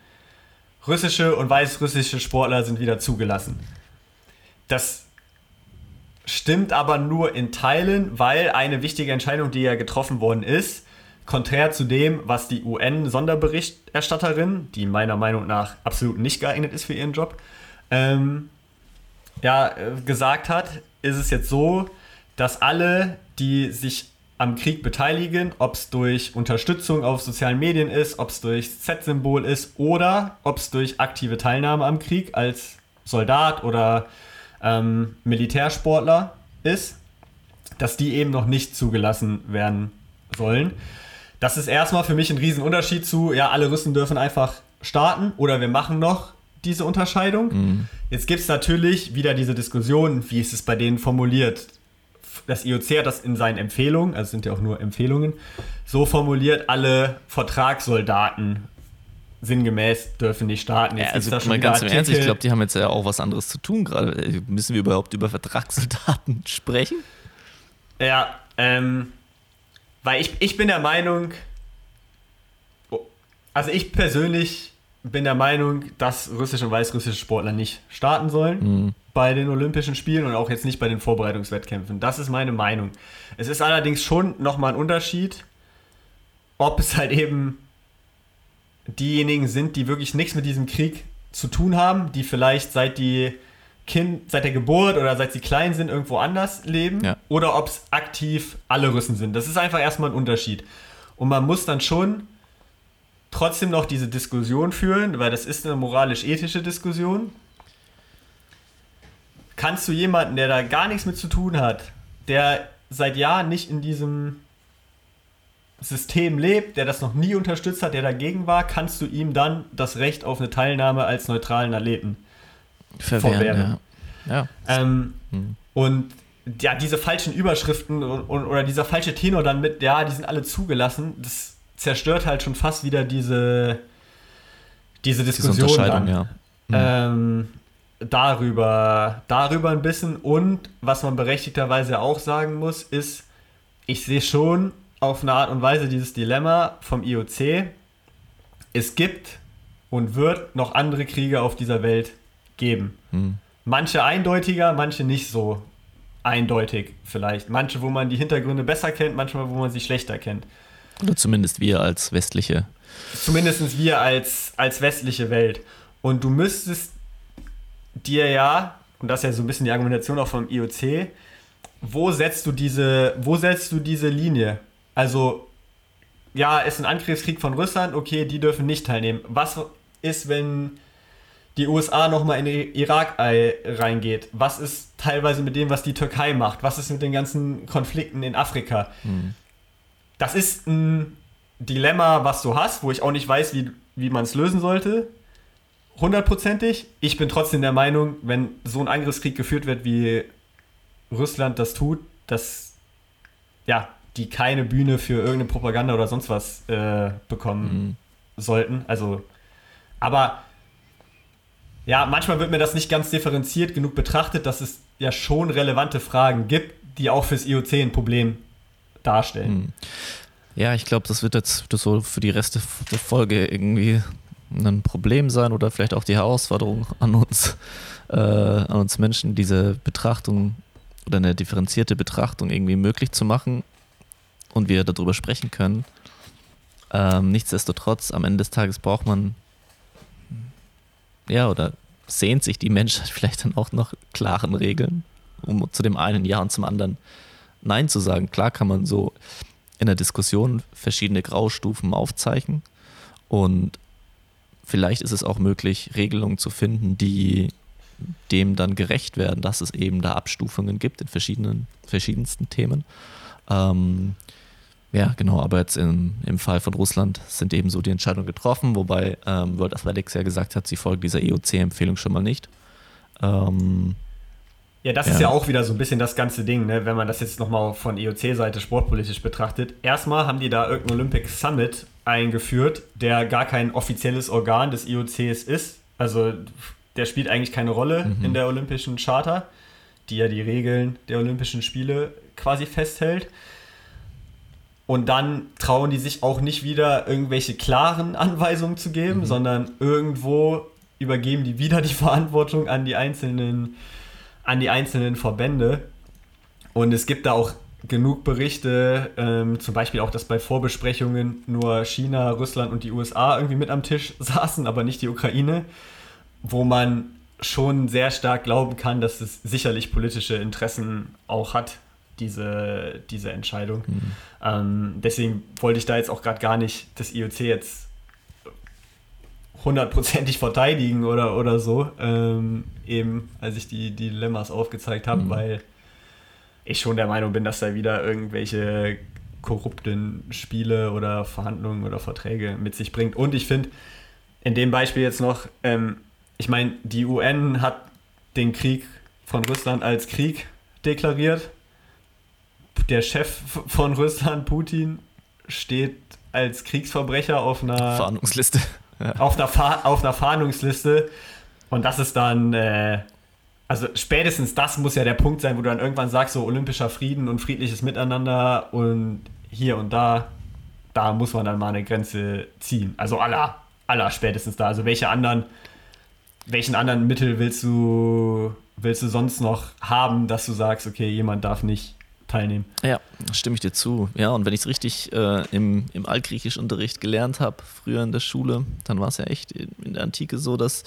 russische und weißrussische Sportler sind wieder zugelassen. Das stimmt aber nur in Teilen, weil eine wichtige Entscheidung, die ja getroffen worden ist, konträr zu dem, was die UN-Sonderberichterstatterin, die meiner Meinung nach absolut nicht geeignet ist für ihren Job, ähm, ja, äh, gesagt hat, ist es jetzt so, dass alle, die sich am Krieg beteiligen, ob es durch Unterstützung auf sozialen Medien ist, ob es durch Z-Symbol ist oder ob es durch aktive Teilnahme am Krieg als Soldat oder ähm, Militärsportler ist, dass die eben noch nicht zugelassen werden sollen. Das ist erstmal für mich ein Riesenunterschied zu, ja, alle Russen dürfen einfach starten oder wir machen noch diese Unterscheidung. Mhm. Jetzt gibt es natürlich wieder diese Diskussion, wie ist es bei denen formuliert. Das IOC hat das in seinen Empfehlungen, also sind ja auch nur Empfehlungen, so formuliert, alle Vertragssoldaten sinngemäß dürfen nicht starten. Jetzt ja, also da schon mal ganz im Ernst, ich glaube, die haben jetzt ja auch was anderes zu tun gerade. Müssen wir überhaupt über Vertragssoldaten sprechen? Ja, ähm, weil ich, ich bin der Meinung, also ich persönlich bin der Meinung, dass russische und weißrussische Sportler nicht starten sollen mhm. bei den Olympischen Spielen und auch jetzt nicht bei den Vorbereitungswettkämpfen. Das ist meine Meinung. Es ist allerdings schon nochmal ein Unterschied, ob es halt eben diejenigen sind, die wirklich nichts mit diesem Krieg zu tun haben, die vielleicht seit die Kind seit der Geburt oder seit sie klein sind irgendwo anders leben ja. oder ob es aktiv alle Russen sind. Das ist einfach erstmal ein Unterschied. Und man muss dann schon trotzdem noch diese Diskussion führen, weil das ist eine moralisch-ethische Diskussion. Kannst du jemanden, der da gar nichts mit zu tun hat, der seit Jahren nicht in diesem System lebt, der das noch nie unterstützt hat, der dagegen war, kannst du ihm dann das Recht auf eine Teilnahme als neutralen Athleten verwehren. verwehren. Ja. ja. Ähm, hm. Und ja, diese falschen Überschriften und, oder dieser falsche Tenor dann mit, ja, die sind alle zugelassen, das zerstört halt schon fast wieder diese, diese Diskussion. Diese dann. Ja. Mhm. Ähm, darüber, darüber ein bisschen. Und was man berechtigterweise auch sagen muss, ist, ich sehe schon auf eine Art und Weise dieses Dilemma vom IOC. Es gibt und wird noch andere Kriege auf dieser Welt geben. Hm. Manche eindeutiger, manche nicht so eindeutig vielleicht. Manche, wo man die Hintergründe besser kennt, manchmal, wo man sie schlechter kennt. Oder zumindest wir als westliche. Zumindest wir als, als westliche Welt. Und du müsstest dir ja, und das ist ja so ein bisschen die Argumentation auch vom IOC, wo setzt du diese, wo setzt du diese Linie? Also, ja, ist ein Angriffskrieg von Russland, okay, die dürfen nicht teilnehmen. Was ist, wenn die USA nochmal in den Irak reingeht? Was ist teilweise mit dem, was die Türkei macht? Was ist mit den ganzen Konflikten in Afrika? Hm. Das ist ein Dilemma, was du hast, wo ich auch nicht weiß, wie, wie man es lösen sollte. Hundertprozentig. Ich bin trotzdem der Meinung, wenn so ein Angriffskrieg geführt wird, wie Russland das tut, dass ja, die keine Bühne für irgendeine Propaganda oder sonst was äh, bekommen mhm. sollten. Also, aber ja, manchmal wird mir das nicht ganz differenziert genug betrachtet, dass es ja schon relevante Fragen gibt, die auch fürs IOC ein Problem darstellen. Mhm. Ja, ich glaube, das wird jetzt so für die Reste der Folge irgendwie ein Problem sein oder vielleicht auch die Herausforderung an uns, äh, an uns Menschen, diese Betrachtung oder eine differenzierte Betrachtung irgendwie möglich zu machen und wir darüber sprechen können. Ähm, nichtsdestotrotz, am Ende des Tages braucht man, ja, oder sehnt sich die Menschheit vielleicht dann auch noch klaren Regeln, um zu dem einen Ja und zum anderen Nein zu sagen. Klar kann man so in der Diskussion verschiedene Graustufen aufzeichnen und vielleicht ist es auch möglich, Regelungen zu finden, die dem dann gerecht werden, dass es eben da Abstufungen gibt in verschiedenen, verschiedensten Themen. Ähm, ja, genau, aber jetzt im, im Fall von Russland sind eben so die Entscheidungen getroffen, wobei ähm, World Athletics ja gesagt hat, sie folgen dieser EOC-Empfehlung schon mal nicht. Ähm, ja, das ja. ist ja auch wieder so ein bisschen das ganze Ding, ne? wenn man das jetzt nochmal von EOC-Seite sportpolitisch betrachtet. Erstmal haben die da irgendein Olympic Summit eingeführt, der gar kein offizielles Organ des IOCs ist. Also der spielt eigentlich keine Rolle mhm. in der Olympischen Charta, die ja die Regeln der Olympischen Spiele quasi festhält. Und dann trauen die sich auch nicht wieder irgendwelche klaren Anweisungen zu geben, mhm. sondern irgendwo übergeben die wieder die Verantwortung an die einzelnen, an die einzelnen Verbände. Und es gibt da auch genug Berichte, ähm, zum Beispiel auch, dass bei Vorbesprechungen nur China, Russland und die USA irgendwie mit am Tisch saßen, aber nicht die Ukraine, wo man schon sehr stark glauben kann, dass es sicherlich politische Interessen auch hat, diese, diese Entscheidung. Mhm. Ähm, deswegen wollte ich da jetzt auch gerade gar nicht das IOC jetzt hundertprozentig verteidigen oder, oder so, ähm, eben als ich die, die Dilemmas aufgezeigt habe, mhm. weil ich schon der Meinung bin, dass da wieder irgendwelche korrupten Spiele oder Verhandlungen oder Verträge mit sich bringt. Und ich finde, in dem Beispiel jetzt noch, ähm, ich meine, die UN hat den Krieg von Russland als Krieg deklariert. Der Chef von Russland, Putin, steht als Kriegsverbrecher auf einer Fahndungsliste. Ja. Auf, einer auf einer Fahndungsliste. Und das ist dann, äh, also spätestens das muss ja der Punkt sein, wo du dann irgendwann sagst, so olympischer Frieden und friedliches Miteinander und hier und da, da muss man dann mal eine Grenze ziehen. Also aller, aller spätestens da. Also welche anderen, welchen anderen Mittel willst du, willst du sonst noch haben, dass du sagst, okay, jemand darf nicht teilnehmen. Ja, stimme ich dir zu. Ja, und wenn ich es richtig äh, im, im Altgriechischunterricht gelernt habe, früher in der Schule, dann war es ja echt in der Antike so, dass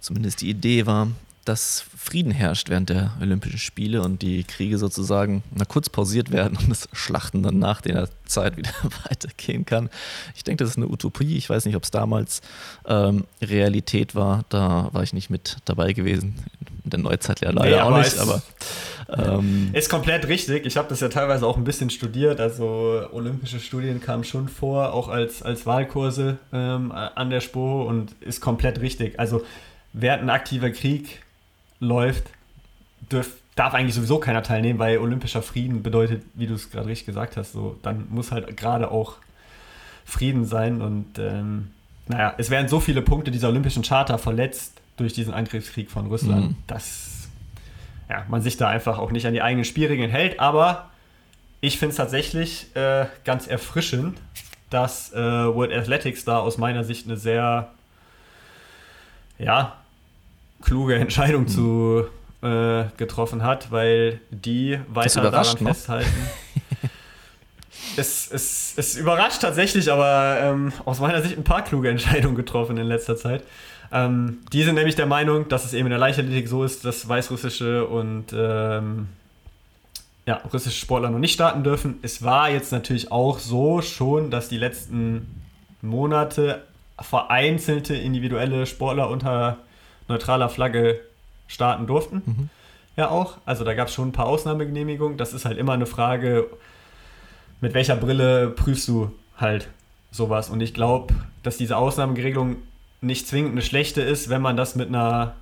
zumindest die Idee war, dass Frieden herrscht während der Olympischen Spiele und die Kriege sozusagen mal kurz pausiert werden und das Schlachten dann nach der Zeit wieder weitergehen kann. Ich denke, das ist eine Utopie. Ich weiß nicht, ob es damals ähm, Realität war. Da war ich nicht mit dabei gewesen. In der Neuzeit ja leider nee, auch nicht, aber. Ähm, ist komplett richtig. Ich habe das ja teilweise auch ein bisschen studiert. Also olympische Studien kamen schon vor, auch als, als Wahlkurse ähm, an der Spur und ist komplett richtig. Also während ein aktiver Krieg läuft, dürf, darf eigentlich sowieso keiner teilnehmen, weil olympischer Frieden bedeutet, wie du es gerade richtig gesagt hast, so, dann muss halt gerade auch Frieden sein und ähm, naja, es werden so viele Punkte dieser olympischen Charta verletzt, durch diesen Angriffskrieg von Russland, mhm. dass ja, man sich da einfach auch nicht an die eigenen Spielregeln hält. Aber ich finde es tatsächlich äh, ganz erfrischend, dass äh, World Athletics da aus meiner Sicht eine sehr ja, kluge Entscheidung mhm. zu äh, getroffen hat, weil die weiter daran noch. festhalten. es, es, es überrascht tatsächlich, aber ähm, aus meiner Sicht ein paar kluge Entscheidungen getroffen in letzter Zeit. Ähm, die sind nämlich der Meinung, dass es eben in der Leichtathletik so ist, dass weißrussische und ähm, ja, russische Sportler noch nicht starten dürfen. Es war jetzt natürlich auch so schon, dass die letzten Monate vereinzelte individuelle Sportler unter neutraler Flagge starten durften. Mhm. Ja, auch. Also da gab es schon ein paar Ausnahmegenehmigungen. Das ist halt immer eine Frage, mit welcher Brille prüfst du halt sowas. Und ich glaube, dass diese Ausnahmeregelung nicht zwingend eine schlechte ist, wenn man das mit einer,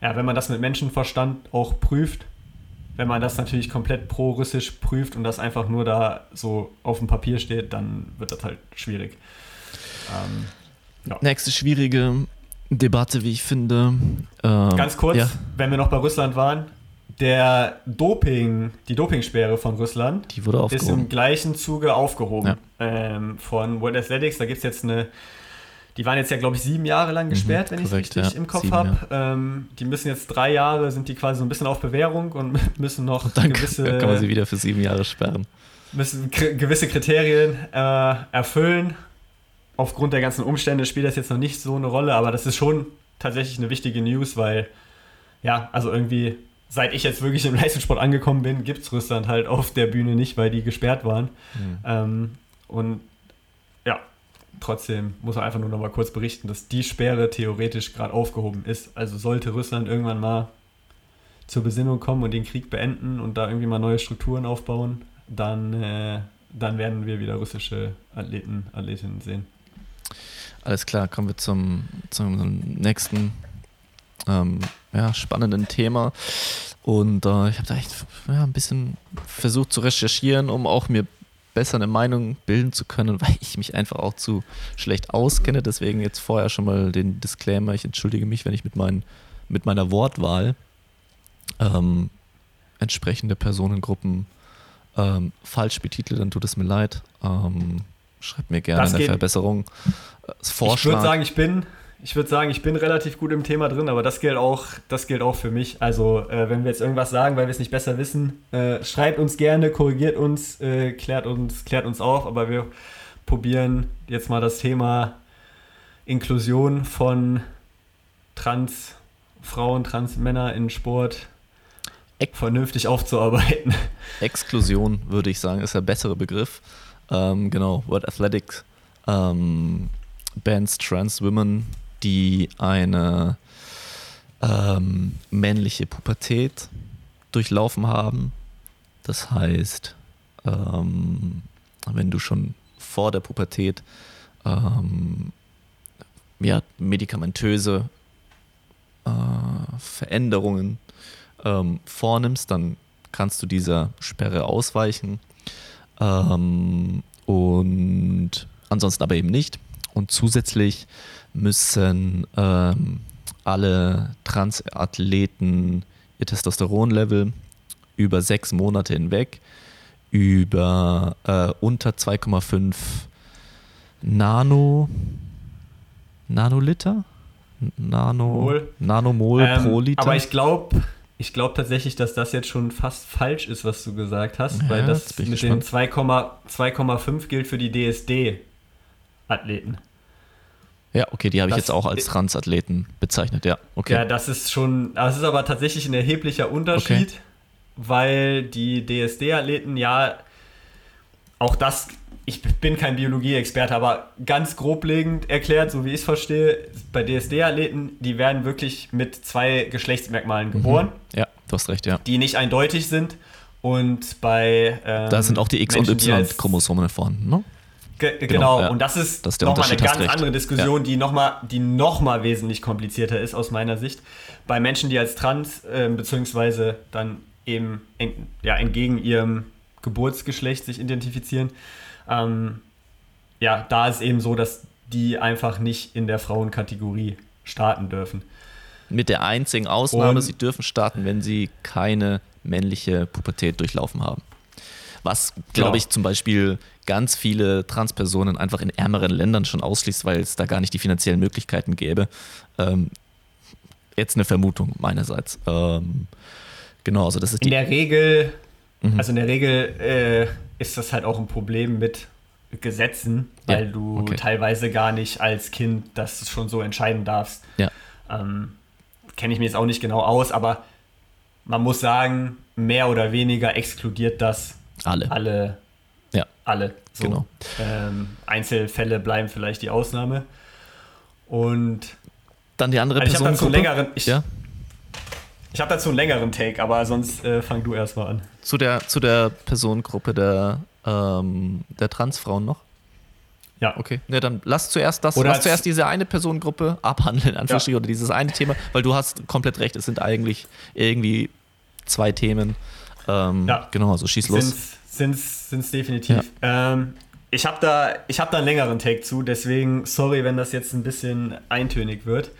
ja, wenn man das mit Menschenverstand auch prüft. Wenn man das natürlich komplett pro-russisch prüft und das einfach nur da so auf dem Papier steht, dann wird das halt schwierig. Ähm, ja. Nächste schwierige Debatte, wie ich finde. Ähm, Ganz kurz, ja. wenn wir noch bei Russland waren, der Doping, die Dopingsperre von Russland die wurde ist im gleichen Zuge aufgehoben ja. ähm, von World Athletics. Da gibt es jetzt eine die waren jetzt ja, glaube ich, sieben Jahre lang mhm, gesperrt, mhm, wenn ich es richtig ja. im Kopf habe. Ähm, die müssen jetzt drei Jahre, sind die quasi so ein bisschen auf Bewährung und müssen noch und dann gewisse. kann man sie wieder für sieben Jahre sperren. Müssen gewisse Kriterien äh, erfüllen. Aufgrund der ganzen Umstände spielt das jetzt noch nicht so eine Rolle, aber das ist schon tatsächlich eine wichtige News, weil, ja, also irgendwie, seit ich jetzt wirklich im Leistungssport angekommen bin, gibt es Russland halt auf der Bühne nicht, weil die gesperrt waren. Mhm. Ähm, und ja, trotzdem muss man einfach nur noch mal kurz berichten, dass die Sperre theoretisch gerade aufgehoben ist. Also sollte Russland irgendwann mal zur Besinnung kommen und den Krieg beenden und da irgendwie mal neue Strukturen aufbauen, dann, äh, dann werden wir wieder russische Athleten, Athletinnen sehen. Alles klar, kommen wir zum, zum nächsten ähm, ja, spannenden Thema. Und äh, ich habe da echt ja, ein bisschen versucht zu recherchieren, um auch mir besser eine Meinung bilden zu können, weil ich mich einfach auch zu schlecht auskenne. Deswegen jetzt vorher schon mal den Disclaimer. Ich entschuldige mich, wenn ich mit, mein, mit meiner Wortwahl ähm, entsprechende Personengruppen ähm, falsch betitle, dann tut es mir leid. Ähm, schreibt mir gerne das eine geht. Verbesserung. Ich würde sagen, ich bin ich würde sagen, ich bin relativ gut im Thema drin, aber das gilt auch, das gilt auch für mich. Also, äh, wenn wir jetzt irgendwas sagen, weil wir es nicht besser wissen, äh, schreibt uns gerne, korrigiert uns, äh, klärt uns, klärt uns auf, aber wir probieren jetzt mal das Thema Inklusion von Transfrauen, Transmänner in Sport vernünftig aufzuarbeiten. Exklusion, würde ich sagen, ist der bessere Begriff. Ähm, genau, World Athletics ähm, Bands Trans Women die eine ähm, männliche Pubertät durchlaufen haben. Das heißt, ähm, wenn du schon vor der Pubertät ähm, ja, medikamentöse äh, Veränderungen ähm, vornimmst, dann kannst du dieser Sperre ausweichen. Ähm, und ansonsten aber eben nicht. Und zusätzlich müssen ähm, alle Transathleten ihr Testosteronlevel über sechs Monate hinweg über äh, unter 2,5 Nano Nanoliter? Nano, Mol. Nanomol ähm, pro Liter. Aber ich glaube ich glaube tatsächlich, dass das jetzt schon fast falsch ist, was du gesagt hast, ja, weil das mit den 2,5 gilt für die DSD-Athleten. Ja, okay, die habe ich jetzt auch als Transathleten bezeichnet, ja. Okay. Ja, das ist schon, das ist aber tatsächlich ein erheblicher Unterschied, okay. weil die DSD-Athleten ja auch das, ich bin kein Biologie-Experte, aber ganz groblegend erklärt, so wie ich es verstehe, bei DSD-Athleten, die werden wirklich mit zwei Geschlechtsmerkmalen geboren. Mhm. Ja, du hast recht, ja. Die nicht eindeutig sind. Und bei. Ähm, da sind auch die X- Menschen, und Y-Chromosomen vorhanden, ne? Ge genau. genau, ja. und das ist, das ist nochmal eine ganz andere Diskussion, ja. die nochmal noch wesentlich komplizierter ist aus meiner Sicht. Bei Menschen, die als trans, äh, beziehungsweise dann eben en, ja, entgegen ihrem Geburtsgeschlecht sich identifizieren, ähm, ja, da ist eben so, dass die einfach nicht in der Frauenkategorie starten dürfen. Mit der einzigen Ausnahme, Und- sie dürfen starten, wenn sie keine männliche Pubertät durchlaufen haben. Was, glaube Genau. ich, zum Beispiel ganz viele Transpersonen einfach in ärmeren Ländern schon ausschließt, weil es da gar nicht die finanziellen Möglichkeiten gäbe. Ähm, jetzt eine Vermutung meinerseits. Ähm, genau, also das ist In die. der Regel, Mhm. also in der Regel äh, ist das halt auch ein Problem mit Gesetzen, weil Ja, du okay. teilweise gar nicht als Kind das schon so entscheiden darfst. Ja. Ähm, Kenne ich mir jetzt auch nicht genau aus, aber man muss sagen, mehr oder weniger exkludiert das Alle. alle. Ja. Alle. So. Genau. Ähm, Einzelfälle bleiben vielleicht die Ausnahme. Und Dann die andere also ich habe dazu einen Personengruppe. längeren, ich, Ja, ich habe dazu einen längeren Take, aber sonst äh, fang du erstmal an. zu der, zu der Personengruppe der, ähm, der Transfrauen noch. Ja. Okay, ne, dann lass zuerst das, Oder lass zuerst diese eine Personengruppe abhandeln, Anführungsstrichen, oder dieses eine Thema, weil du hast komplett recht, es sind eigentlich irgendwie zwei Themen. Ähm, Ja. Genau, also schieß los. Sind's, sind's, sind's definitiv. Ähm, ich habe da, ich hab da einen längeren Take zu, deswegen sorry, wenn das jetzt ein bisschen eintönig wird.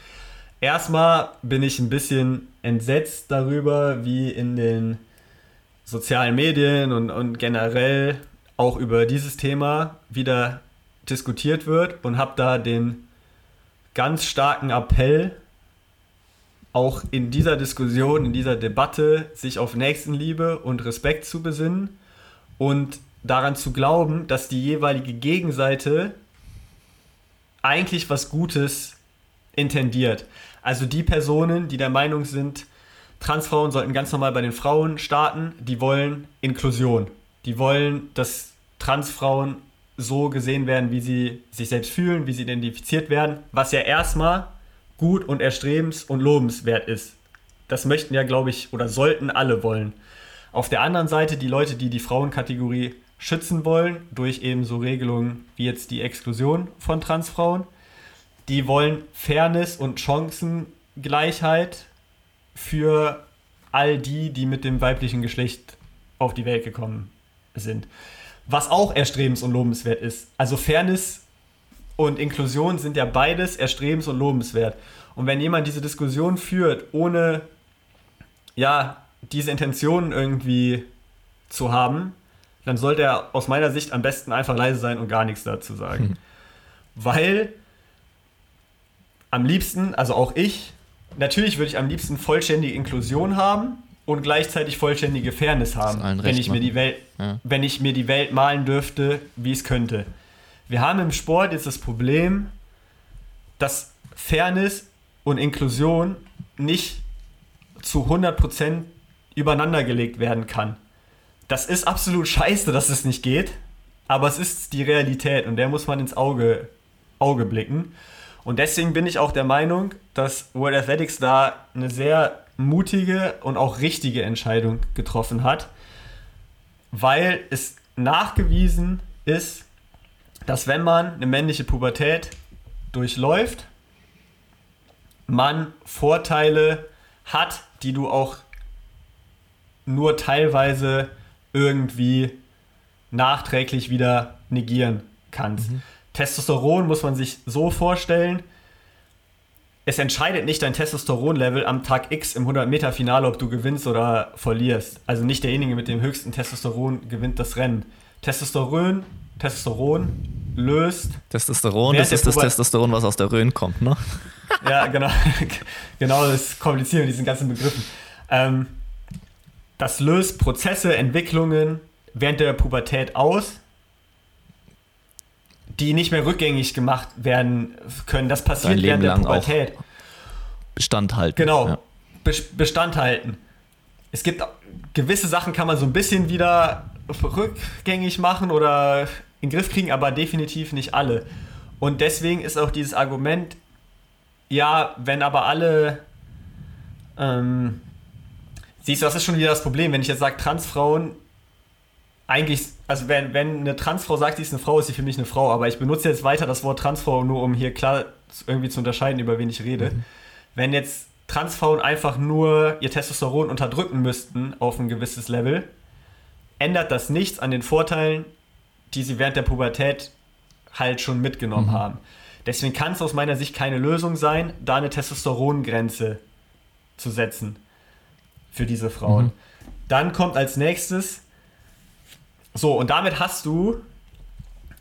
Erstmal bin ich ein bisschen entsetzt darüber, wie in den sozialen Medien und, und generell auch über dieses Thema wieder diskutiert wird und habe da den ganz starken Appell, auch in dieser Diskussion, in dieser Debatte, sich auf Nächstenliebe und Respekt zu besinnen und daran zu glauben, dass die jeweilige Gegenseite eigentlich was Gutes intendiert. Also die Personen, die der Meinung sind, Transfrauen sollten ganz normal bei den Frauen starten, die wollen Inklusion. Die wollen, dass Transfrauen so gesehen werden, wie sie sich selbst fühlen, wie sie identifiziert werden, was ja erstmal gut und erstrebens- und lobenswert ist. Das möchten ja, glaube ich, oder sollten alle wollen. Auf der anderen Seite die Leute, die die Frauenkategorie schützen wollen, durch eben so Regelungen wie jetzt die Exklusion von Transfrauen, die wollen Fairness und Chancengleichheit für all die, die mit dem weiblichen Geschlecht auf die Welt gekommen sind. Was auch erstrebens- und lobenswert ist. Also Fairness und Inklusion sind ja beides erstrebens- und lobenswert. Und wenn jemand diese Diskussion führt, ohne ja, diese Intentionen irgendwie zu haben, dann sollte er aus meiner Sicht am besten einfach leise sein und gar nichts dazu sagen. Weil am liebsten, also auch ich, natürlich würde ich am liebsten vollständige Inklusion haben und gleichzeitig vollständige Fairness haben, wenn recht ich, mir die Welt, Ja. wenn ich mir die Welt malen dürfte, wie es könnte. Wir haben im Sport jetzt das Problem, dass Fairness und Inklusion nicht zu 100% übereinander gelegt werden kann. Das ist absolut scheiße, dass es nicht geht, aber es ist die Realität und der muss man ins Auge, Auge blicken. Und deswegen bin ich auch der Meinung, dass World Athletics da eine sehr mutige und auch richtige Entscheidung getroffen hat, weil es nachgewiesen ist, dass wenn man eine männliche Pubertät durchläuft, man Vorteile hat, die du auch nur teilweise irgendwie nachträglich wieder negieren kannst. Testosteron muss man sich so vorstellen, es entscheidet nicht dein Testosteronlevel am Tag X im 100-Meter-Finale, ob du gewinnst oder verlierst. Also nicht derjenige mit dem höchsten Testosteron gewinnt das Rennen. Testosteron, Testosteron löst Testosteron, das ist das Puber- Testosteron, was aus der Rhön kommt, ne? Ja, genau. genau, das ist kompliziert mit diesen ganzen Begriffen. Ähm, das löst Prozesse, Entwicklungen während der Pubertät aus, die nicht mehr rückgängig gemacht werden können. Das passiert Dein Leben während der. Pubertät. Bestand halten. Genau. Ja. Bes- Bestand halten. Es gibt gewisse Sachen, kann man so ein bisschen wieder rückgängig machen oder in den Griff kriegen, aber definitiv nicht alle. Und deswegen ist auch dieses Argument, ja, wenn aber alle, ähm, siehst du, das ist schon wieder das Problem, wenn ich jetzt sage, Transfrauen, eigentlich, also wenn, wenn eine Transfrau sagt, sie ist eine Frau, ist sie für mich eine Frau, aber ich benutze jetzt weiter das Wort Transfrau, nur um hier klar irgendwie zu unterscheiden, über wen ich rede. Wenn jetzt Transfrauen einfach nur ihr Testosteron unterdrücken müssten auf ein gewisses Level, ändert das nichts an den Vorteilen, die sie während der Pubertät halt schon mitgenommen Mhm. haben. Deswegen kann es aus meiner Sicht keine Lösung sein, da eine Testosterongrenze zu setzen für diese Frauen. Mhm. Dann kommt als nächstes, so, und damit hast du,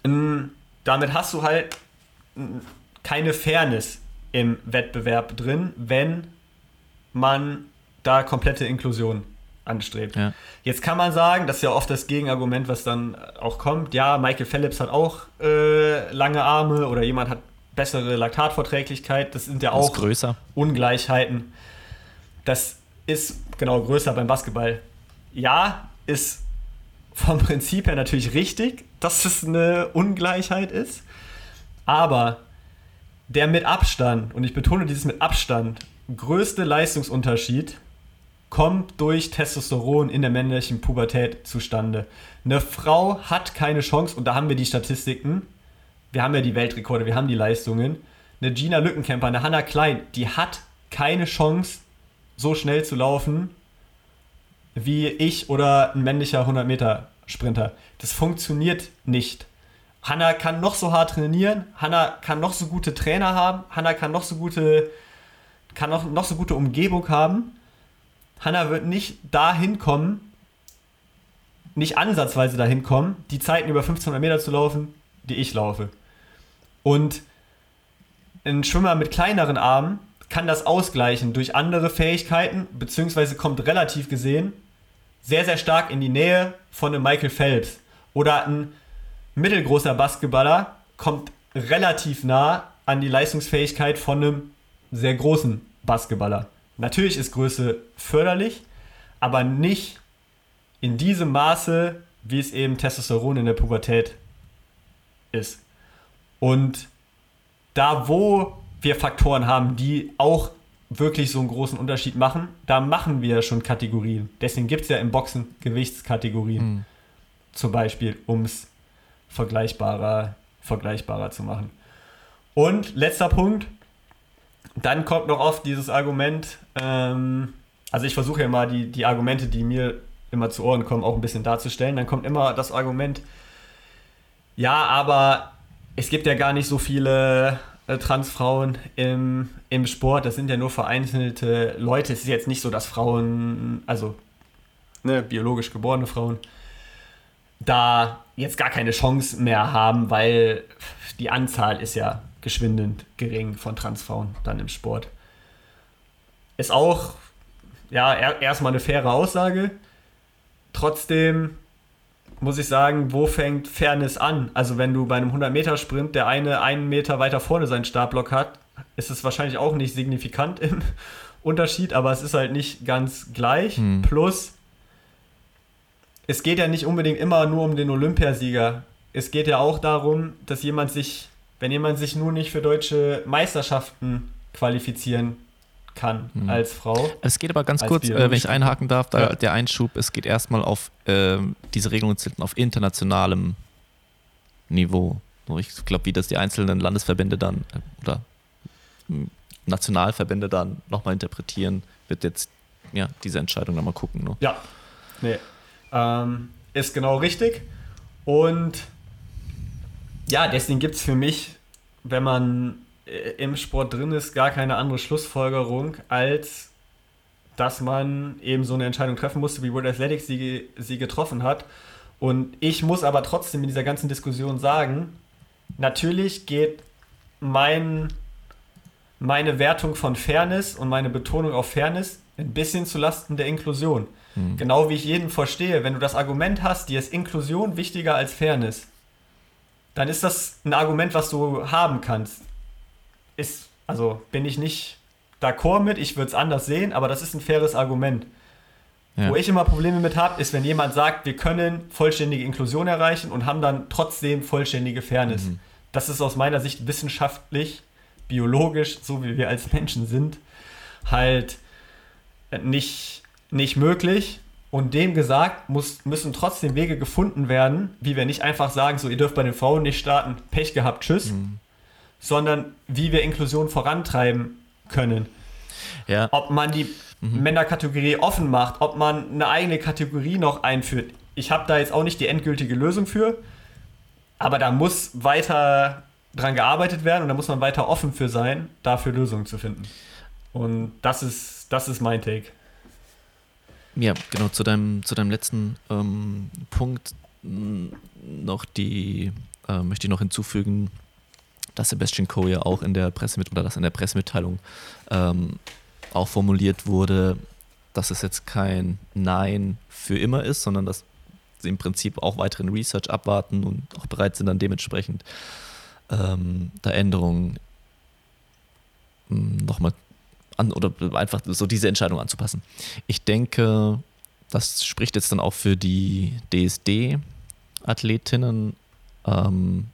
damit hast du halt keine Fairness im Wettbewerb drin, wenn man da komplette Inklusion anstrebt. Ja. Jetzt kann man sagen, das ist ja oft das Gegenargument, was dann auch kommt, ja, Michael Phelps hat auch äh, lange Arme oder jemand hat bessere Laktatverträglichkeit, das sind ja auch größer. Ungleichheiten. Das ist genau größer beim Basketball. Ja, ist vom Prinzip her natürlich richtig, dass es eine Ungleichheit ist, aber der mit Abstand, und ich betone dieses mit Abstand, größte Leistungsunterschied kommt durch Testosteron in der männlichen Pubertät zustande. Eine Frau hat keine Chance, und da haben wir die Statistiken, wir haben ja die Weltrekorde, wir haben die Leistungen. Eine Gina Lückenkämper, eine Hannah Klein, die hat keine Chance, so schnell zu laufen wie ich oder ein männlicher 100-Meter-Sprinter. Das funktioniert nicht. Hannah kann noch so hart trainieren, Hannah kann noch so gute Trainer haben, Hannah kann noch so gute, kann noch, noch so gute Umgebung haben. Hannah wird nicht dahin kommen, nicht ansatzweise dahin kommen, die Zeiten über 1500 Meter zu laufen, die ich laufe. Und ein Schwimmer mit kleineren Armen kann das ausgleichen durch andere Fähigkeiten, beziehungsweise kommt relativ gesehen sehr, sehr stark in die Nähe von einem Michael Phelps. Oder ein mittelgroßer Basketballer kommt relativ nah an die Leistungsfähigkeit von einem sehr großen Basketballer. Natürlich ist Größe förderlich, aber nicht in diesem Maße, wie es eben Testosteron in der Pubertät ist. Und da, wo wir Faktoren haben, die auch wirklich so einen großen Unterschied machen, da machen wir schon Kategorien. Deswegen gibt es ja im Boxen Gewichtskategorien. Mhm. Zum Beispiel, um es vergleichbarer, vergleichbarer zu machen. Und letzter Punkt, dann kommt noch oft dieses Argument, ähm, also ich versuche ja mal die, die Argumente, die mir immer zu Ohren kommen, auch ein bisschen darzustellen. Dann kommt immer das Argument, ja, aber es gibt ja gar nicht so viele Transfrauen im, im Sport. Das sind ja nur vereinzelte Leute. Es ist jetzt nicht so, dass Frauen, also ne, biologisch geborene Frauen, da jetzt gar keine Chance mehr haben, weil die Anzahl ist ja geschwindend gering von Transfrauen dann im Sport. Ist auch, ja, erstmal eine faire Aussage. Trotzdem muss ich sagen, wo fängt Fairness an? Also wenn du bei einem 100-Meter-Sprint der eine einen Meter weiter vorne seinen Startblock hat, ist es wahrscheinlich auch nicht signifikant im Unterschied, aber es ist halt nicht ganz gleich. Hm. Plus, es geht ja nicht unbedingt immer nur um den Olympiasieger. Es geht ja auch darum, dass jemand sich, wenn jemand sich nur nicht für deutsche Meisterschaften qualifizieren kann mhm. als Frau. Es geht aber ganz kurz, äh, wenn ich einhaken darf, da ja. der Einschub, es geht erstmal auf, äh, diese Regelungen zählten auf internationalem Niveau. Ich glaube, wie das die einzelnen Landesverbände dann äh, oder hm, Nationalverbände dann nochmal interpretieren, wird jetzt ja, diese Entscheidung nochmal gucken. Ne? Ja, nee. Ähm, ist genau richtig. Und ja, deswegen gibt es für mich, wenn man im Sport drin ist, gar keine andere Schlussfolgerung, als dass man eben so eine Entscheidung treffen musste, wie World Athletics sie, sie getroffen hat. Und ich muss aber trotzdem in dieser ganzen Diskussion sagen, natürlich geht mein, meine Wertung von Fairness und meine Betonung auf Fairness ein bisschen zulasten der Inklusion. Mhm. Genau wie ich jeden verstehe, wenn du das Argument hast, dir ist Inklusion wichtiger als Fairness, dann ist das ein Argument, was du haben kannst ist, also bin ich nicht d'accord mit, ich würde es anders sehen, aber das ist ein faires Argument. Ja. Wo ich immer Probleme mit habe, ist, wenn jemand sagt, wir können vollständige Inklusion erreichen und haben dann trotzdem vollständige Fairness. Mhm. Das ist aus meiner Sicht wissenschaftlich, biologisch, so wie wir als Menschen sind, halt nicht, nicht möglich. Und dem gesagt, muss, müssen trotzdem Wege gefunden werden, wie wir nicht einfach sagen, so ihr dürft bei den Frauen nicht starten, Pech gehabt, tschüss, mhm sondern wie wir Inklusion vorantreiben können. Ja. Ob man die mhm. Männerkategorie offen macht, ob man eine eigene Kategorie noch einführt. Ich habe da jetzt auch nicht die endgültige Lösung für, aber da muss weiter dran gearbeitet werden und da muss man weiter offen für sein, dafür Lösungen zu finden. Und das ist, das ist mein Take. Ja, genau, zu deinem, zu deinem letzten ähm, Punkt noch die, äh, möchte ich noch hinzufügen, dass Sebastian Coe ja auch in der Pressemit oder dass in der Pressemitteilung ähm, auch formuliert wurde, dass es jetzt kein Nein für immer ist, sondern dass sie im Prinzip auch weiteren Research abwarten und auch bereit sind, dann dementsprechend ähm, da Änderungen hm, nochmal an oder einfach so diese Entscheidung anzupassen. Ich denke, das spricht jetzt dann auch für die DSD-Athletinnen, ähm,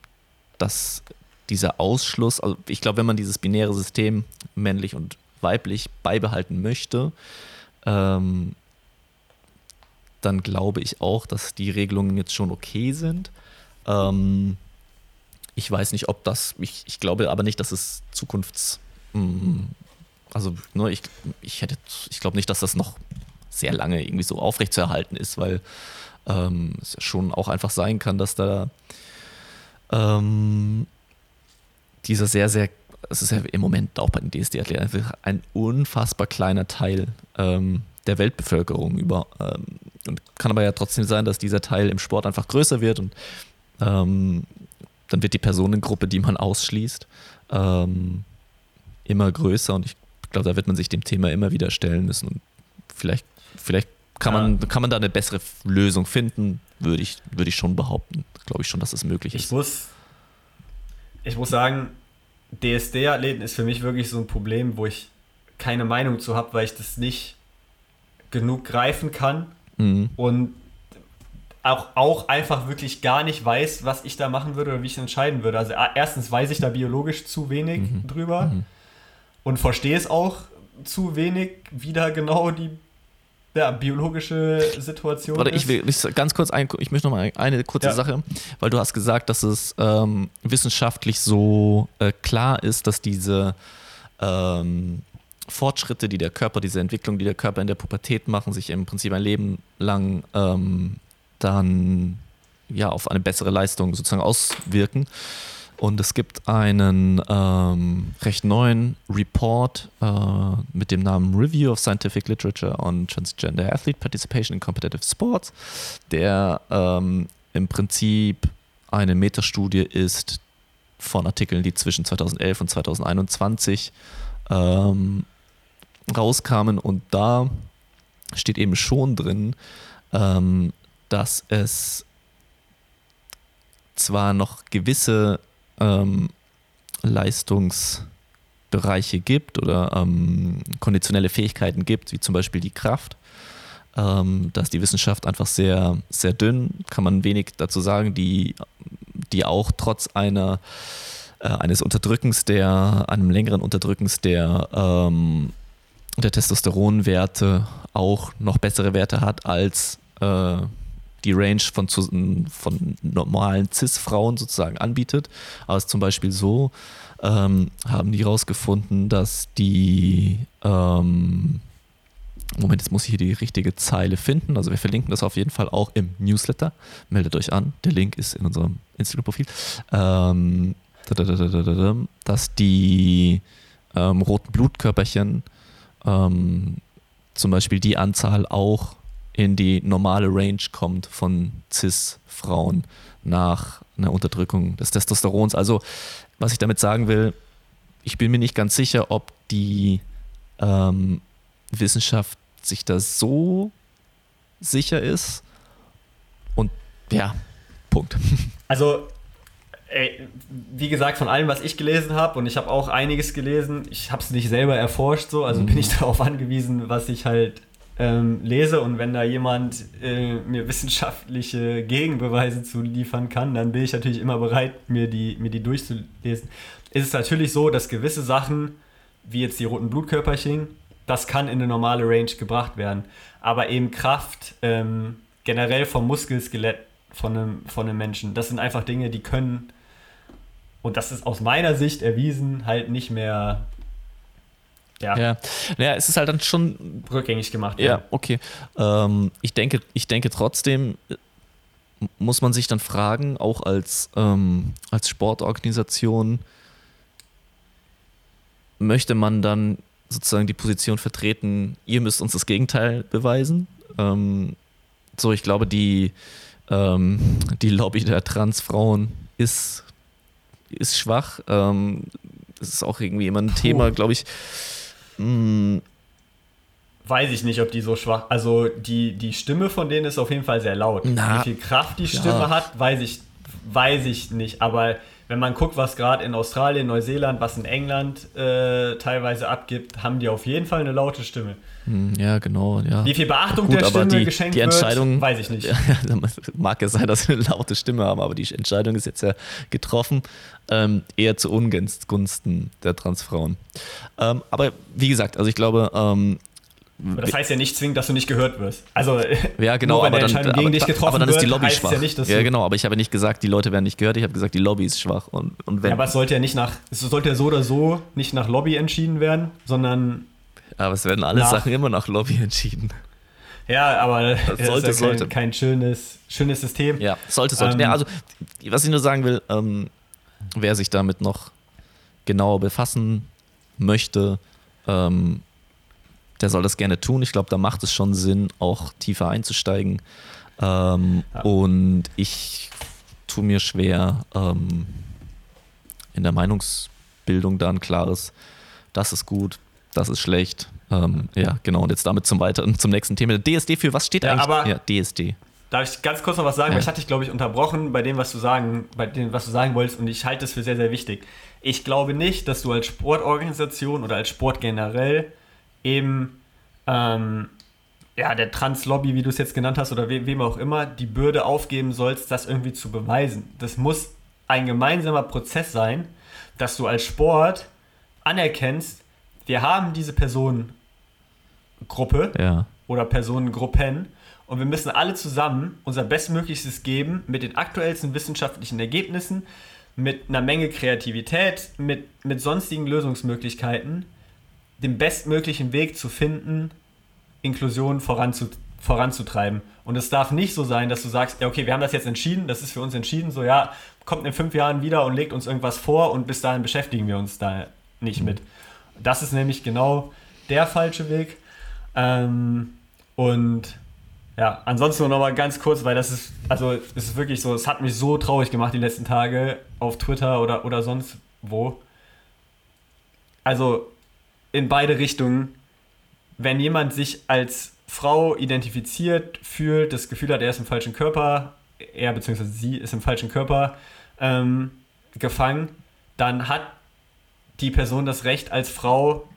dass dieser Ausschluss, also ich glaube, wenn man dieses binäre System männlich und weiblich beibehalten möchte, ähm, dann glaube ich auch, dass die Regelungen jetzt schon okay sind. Ähm, ich weiß nicht, ob das, ich, ich glaube aber nicht, dass es Zukunfts, mm, also ne, ich, ich hätte, ich glaube nicht, dass das noch sehr lange irgendwie so aufrechtzuerhalten ist, weil ähm, es schon auch einfach sein kann, dass da ähm, dieser sehr, sehr, es ist ja im Moment auch bei den DSD-Athleten ein unfassbar kleiner Teil ähm, der Weltbevölkerung über. Ähm, und kann aber ja trotzdem sein, dass dieser Teil im Sport einfach größer wird und ähm, dann wird die Personengruppe, die man ausschließt, ähm, immer größer und ich glaube, da wird man sich dem Thema immer wieder stellen müssen und vielleicht, vielleicht kann, ja. man, kann man da eine bessere Lösung finden, würde ich, würde ich schon behaupten. Glaube ich schon, dass das möglich ist. Ich muss, ich muss sagen, DSD-Athleten ist für mich wirklich so ein Problem, wo ich keine Meinung zu habe, weil ich das nicht genug greifen kann mhm. und auch, auch einfach wirklich gar nicht weiß, was ich da machen würde oder wie ich entscheiden würde. Also erstens weiß ich da biologisch zu wenig mhm. drüber mhm. und verstehe es auch zu wenig, wie da genau die ja, biologische Situation Warte, ich will ich ganz kurz ein, ich möchte noch mal eine kurze ja. Sache, weil du hast gesagt, dass es ähm, wissenschaftlich so äh, klar ist, dass diese ähm, Fortschritte, die der Körper, diese Entwicklung, die der Körper in der Pubertät machen, sich im Prinzip ein Leben lang ähm, dann ja auf eine bessere Leistung sozusagen auswirken. Und es gibt einen ähm, recht neuen Report äh, mit dem Namen Review of Scientific Literature on Transgender Athlete Participation in Competitive Sports, der ähm, im Prinzip eine Metastudie ist von Artikeln, die zwischen 2011 und 2021 ähm, rauskamen. Und da steht eben schon drin, ähm, dass es zwar noch gewisse ähm, Leistungsbereiche gibt oder ähm, konditionelle Fähigkeiten gibt, wie zum Beispiel die Kraft. Ähm, da ist die Wissenschaft einfach sehr, sehr dünn, kann man wenig dazu sagen, die, die auch trotz einer, äh, eines Unterdrückens der, einem längeren Unterdrückens der, ähm, der Testosteronwerte auch noch bessere Werte hat als äh, die Range von, von normalen CIS-Frauen sozusagen anbietet. Aber es ist zum Beispiel so, ähm, haben die herausgefunden, dass die ähm, Moment, jetzt muss ich hier die richtige Zeile finden. Also wir verlinken das auf jeden Fall auch im Newsletter. Meldet euch an. Der Link ist in unserem Instagram-Profil. Ähm, dass die ähm, roten Blutkörperchen ähm, zum Beispiel die Anzahl auch in die normale Range kommt von CIS-Frauen nach einer Unterdrückung des Testosterons. Also, was ich damit sagen will, ich bin mir nicht ganz sicher, ob die ähm, Wissenschaft sich da so sicher ist. Und ja, Punkt. Also, ey, wie gesagt, von allem, was ich gelesen habe, und ich habe auch einiges gelesen, ich habe es nicht selber erforscht, so, also mhm. bin ich darauf angewiesen, was ich halt ähm, lese und wenn da jemand äh, mir wissenschaftliche Gegenbeweise zu liefern kann, dann bin ich natürlich immer bereit, mir die, mir die durchzulesen. Ist es natürlich so, dass gewisse Sachen, wie jetzt die roten Blutkörperchen, das kann in eine normale Range gebracht werden. Aber eben Kraft, ähm, generell vom Muskelskelett von einem, von einem Menschen, das sind einfach Dinge, die können, und das ist aus meiner Sicht erwiesen, halt nicht mehr ja. ja. Ja, es ist halt dann schon rückgängig gemacht. Ja, ja. okay. Ähm, ich, denke, ich denke trotzdem, muss man sich dann fragen, auch als, ähm, als Sportorganisation, möchte man dann sozusagen die Position vertreten, ihr müsst uns das Gegenteil beweisen? Ähm, so, ich glaube, die, ähm, die Lobby der Transfrauen ist, ist schwach. Ähm, das ist auch irgendwie immer ein Puh. Thema, glaube ich. Mh, hm. Weiß ich nicht, ob die so schwach. Also die, die Stimme von denen ist auf jeden Fall sehr laut. Na, Wie viel Kraft die Stimme ja. hat, weiß ich, weiß ich nicht. Aber wenn man guckt, was gerade in Australien, Neuseeland, was in England äh, teilweise abgibt, haben die auf jeden Fall eine laute Stimme. Hm, ja, genau. Ja. Wie viel Beachtung Gut, der Stimme die, geschenkt die Entscheidung, wird, weiß ich nicht. Ja, mag ja sein, dass sie eine laute Stimme haben, aber die Entscheidung ist jetzt ja getroffen, ähm, eher zu Ungunsten der Transfrauen. Ähm, aber wie gesagt, also ich glaube, ähm, das heißt ja nicht zwingend, dass du nicht gehört wirst. Also, ja, genau, nur aber, dann, aber, aber dann ist die Lobby schwach. Ja, nicht, ja, genau, aber ich habe nicht gesagt, die Leute werden nicht gehört, ich habe gesagt, die Lobby ist schwach. Und, und wenn, ja, aber es sollte ja nicht nach, es sollte ja so oder so nicht nach Lobby entschieden werden, sondern. Aber es werden alle nach, Sachen immer nach Lobby entschieden. Ja, aber das sollte, ist ja kein, sollte. kein schönes, schönes System. Ja, sollte, sollte. Ähm, ja, also, was ich nur sagen will, ähm, wer sich damit noch genauer befassen möchte, ähm, der soll das gerne tun. Ich glaube, da macht es schon Sinn, auch tiefer einzusteigen. Ähm, ja. Und ich tue mir schwer, ähm, in der Meinungsbildung da ein klares, das ist gut, das ist schlecht. Ähm, ja, genau. Und jetzt damit zum weiteren, zum nächsten Thema. DSD für was steht ja, eigentlich? Aber ja, DSD. Darf ich ganz kurz noch was sagen? Ja. Weil ich hatte dich, glaube ich, unterbrochen bei dem, was du sagen, bei dem, was du sagen wolltest, und ich halte es für sehr, sehr wichtig. Ich glaube nicht, dass du als Sportorganisation oder als Sport generell eben ähm, ja, der Trans-Lobby, wie du es jetzt genannt hast, oder we wem auch immer, die Bürde aufgeben sollst, das irgendwie zu beweisen. Das muss ein gemeinsamer Prozess sein, dass du als Sport anerkennst, wir haben diese Personengruppe ja. oder Personengruppen und wir müssen alle zusammen unser Bestmöglichstes geben mit den aktuellsten wissenschaftlichen Ergebnissen, mit einer Menge Kreativität, mit, mit sonstigen Lösungsmöglichkeiten, den bestmöglichen Weg zu finden, Inklusion voranzu, voranzutreiben. Und es darf nicht so sein, dass du sagst, ja, okay, wir haben das jetzt entschieden, das ist für uns entschieden, so ja, kommt in fünf Jahren wieder und legt uns irgendwas vor und bis dahin beschäftigen wir uns da nicht mit. Das ist nämlich genau der falsche Weg. Ähm, und ja, ansonsten noch mal ganz kurz, weil das ist, also es ist wirklich so, es hat mich so traurig gemacht die letzten Tage auf Twitter oder, oder sonst wo. Also in beide Richtungen. Wenn jemand sich als Frau identifiziert fühlt, das Gefühl hat, er ist im falschen Körper, er bzw. sie ist im falschen Körper ähm, gefangen, dann hat die Person das Recht, als Frau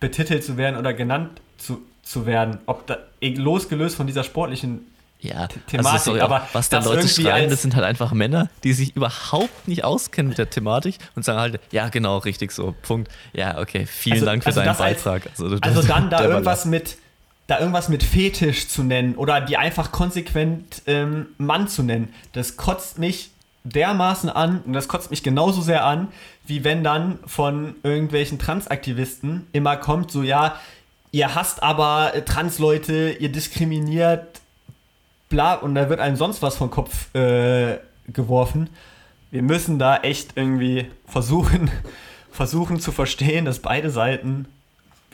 betitelt zu werden oder genannt zu, zu werden. Ob da, losgelöst von dieser sportlichen ja, Thematik. Also aber was da Leute schreiben, das sind halt einfach Männer, die sich überhaupt nicht auskennen mit der Thematik und sagen halt, ja, genau, richtig so, Punkt. Ja, okay, vielen also, Dank für also deinen Beitrag. Als, also, also dann da irgendwas mit da irgendwas mit Fetisch zu nennen oder die einfach konsequent ähm, Mann zu nennen, das kotzt mich dermaßen an und das kotzt mich genauso sehr an, wie wenn dann von irgendwelchen Transaktivisten immer kommt, so ja, ihr hasst aber Transleute, ihr diskriminiert bla, und da wird einem sonst was vom Kopf äh, geworfen. Wir müssen da echt irgendwie versuchen, versuchen zu verstehen, dass beide Seiten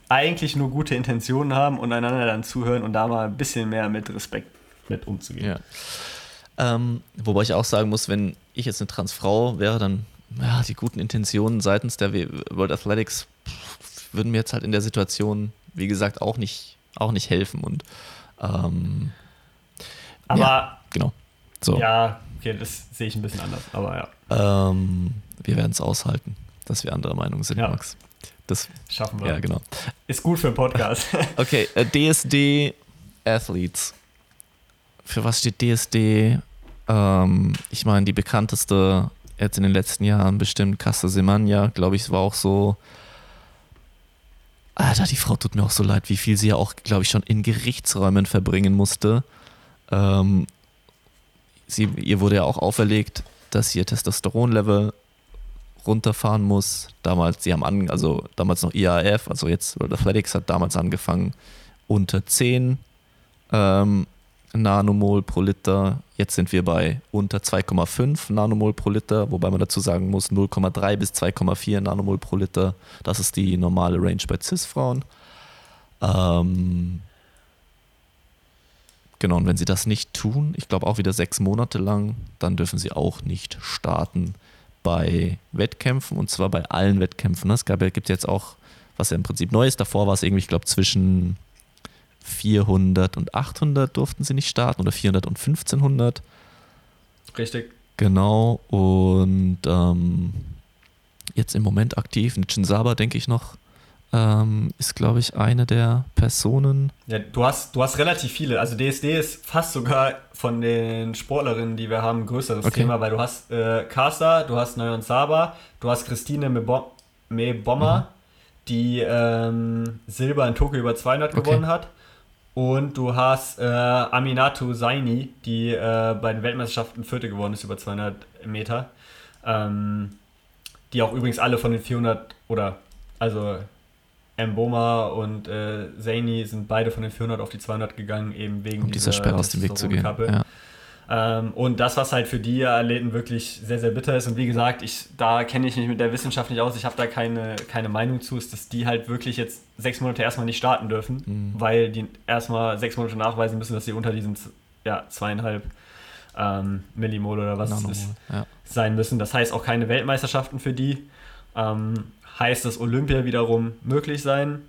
eigentlich nur gute Intentionen haben und einander dann zuhören und da mal ein bisschen mehr mit Respekt mit umzugehen. Ja. Ähm, wobei ich auch sagen muss, wenn ich jetzt eine Transfrau wäre, dann ja, die guten Intentionen seitens der World Athletics würden mir jetzt halt in der Situation, wie gesagt, auch nicht, auch nicht helfen. Und ähm, aber ja, genau. So. Ja, okay, das sehe ich ein bisschen anders, aber ja. Ähm, wir werden es aushalten, dass wir anderer Meinung sind, ja. Max. Das schaffen wir. Ja, genau. Ist gut für einen Podcast. okay, äh, DSD Athletes. Für was steht DSD? Ähm, ich meine, die bekannteste jetzt in den letzten Jahren bestimmt Casta Semania, glaube ich, war auch so. Alter, die Frau tut mir auch so leid, wie viel sie ja auch, glaube ich, schon in Gerichtsräumen verbringen musste ähm, sie, ihr wurde ja auch auferlegt, dass ihr Testosteronlevel runterfahren muss. Damals, sie haben an, also damals noch IAF, also jetzt World Athletics hat damals angefangen unter 10 ähm, Nanomol pro Liter. Jetzt sind wir bei unter 2,5 Nanomol pro Liter, wobei man dazu sagen muss 0,3 bis 2,4 Nanomol pro Liter. Das ist die normale Range bei CIS-Frauen. Ähm, genau, und wenn sie das nicht tun, ich glaube auch wieder sechs Monate lang, dann dürfen sie auch nicht starten bei Wettkämpfen und zwar bei allen Wettkämpfen. Es gab, gibt jetzt auch, was ja im Prinzip neu ist, davor war es irgendwie, ich glaube, zwischen 400 und 800 durften sie nicht starten oder 400 und 1500. Richtig. Genau. Und ähm, jetzt im Moment aktiv, Nichin Saba, denke ich noch, ähm, ist, glaube ich, eine der Personen. Ja, du hast, du hast relativ viele. Also DSD ist fast sogar von den Sportlerinnen, die wir haben, ein größeres okay. Thema, weil du hast äh, Kasa, du hast Nayon Saba, du hast Christine Mebommer, mhm. die ähm, Silber in Tokio über 200 okay. gewonnen hat. Und du hast äh, Aminatu Saini, die äh, bei den Weltmeisterschaften Vierte geworden ist über 200 Meter. Ähm, die auch übrigens alle von den 400 oder also Mboma und äh, Zaini sind beide von den 400 auf die 200 gegangen, eben wegen um dieser, dieser Sperre aus dem Weg zu gehen. Ja. Ähm, und das, was halt für die Athleten wirklich sehr, sehr bitter ist, und wie gesagt, ich, da kenne ich mich mit der Wissenschaft nicht aus, ich habe da keine, keine Meinung zu, ist, dass die halt wirklich jetzt sechs Monate erstmal nicht starten dürfen, mhm. weil die erstmal sechs Monate nachweisen müssen, dass sie unter diesen ja, zweieinhalb ähm, Millimol oder was es ist, ja. sein müssen. Das heißt auch keine Weltmeisterschaften für die. Ähm, heißt, dass Olympia wiederum möglich sein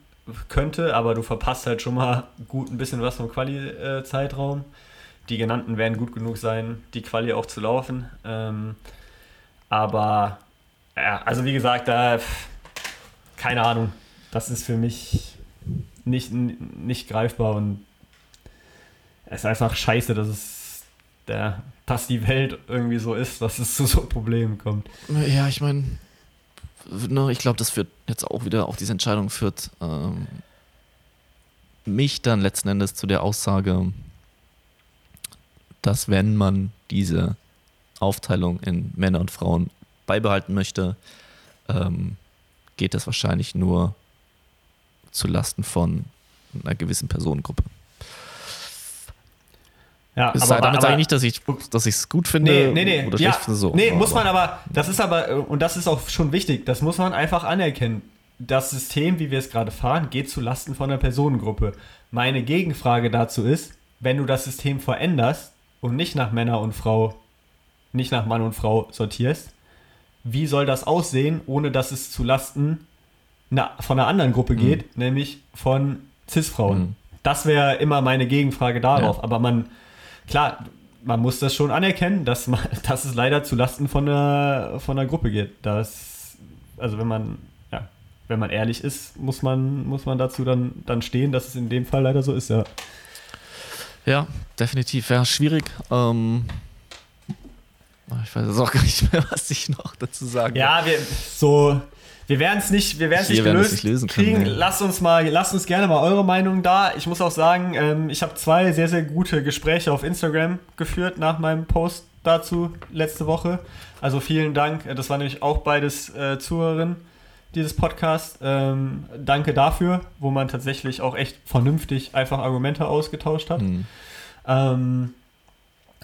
könnte, aber du verpasst halt schon mal gut ein bisschen was vom Quali-Zeitraum. Die genannten werden gut genug sein, die Quali auch zu laufen. Ähm, aber ja, also wie gesagt, da keine Ahnung. Das ist für mich nicht, nicht greifbar und es ist einfach scheiße, dass es der, dass die Welt irgendwie so ist, dass es zu so Problemen kommt. Ja, ich meine, ne, ich glaube, das führt jetzt auch wieder, auch diese Entscheidung führt ähm, mich dann letzten Endes zu der Aussage, dass wenn man diese Aufteilung in Männer und Frauen beibehalten möchte, ähm, geht das wahrscheinlich nur zu Lasten von einer gewissen Personengruppe. Ja, aber, damit sage ich nicht, dass ich dass es gut finde nee, nee, nee. oder schlecht ja, finde. So. Nee, aber, muss man aber, das ist aber, und das ist auch schon wichtig, das muss man einfach anerkennen. Das System, wie wir es gerade fahren, geht zu Lasten von einer Personengruppe. Meine Gegenfrage dazu ist, wenn du das System veränderst und nicht nach Männer und Frau, nicht nach Mann und Frau sortierst, wie soll das aussehen, ohne dass es zu Lasten von einer anderen Gruppe geht, mhm. nämlich von Cis-Frauen? Mhm. Das wäre immer meine Gegenfrage darauf. Ja. Aber man, klar, man muss das schon anerkennen, dass, man, dass es leider zu Lasten von der, von der Gruppe geht. Das, also wenn man, ja, wenn man ehrlich ist, muss man, muss man dazu dann, dann stehen, dass es in dem Fall leider so ist, ja. Ja, definitiv. Ja, schwierig. Ähm, ich weiß jetzt auch gar nicht mehr, was ich noch dazu sagen Ja, wir, so wir werden es nicht, wir werden es nicht gelöst nicht lösen kriegen. Können, lasst uns mal, lasst uns gerne mal eure Meinung da. Ich muss auch sagen, ähm, ich habe zwei sehr, sehr gute Gespräche auf Instagram geführt nach meinem Post dazu letzte Woche. Also vielen Dank. Das war nämlich auch beides äh, Zuhörerinnen dieses Podcast. Ähm, danke dafür, wo man tatsächlich auch echt vernünftig einfach Argumente ausgetauscht hat. Mhm. Ähm,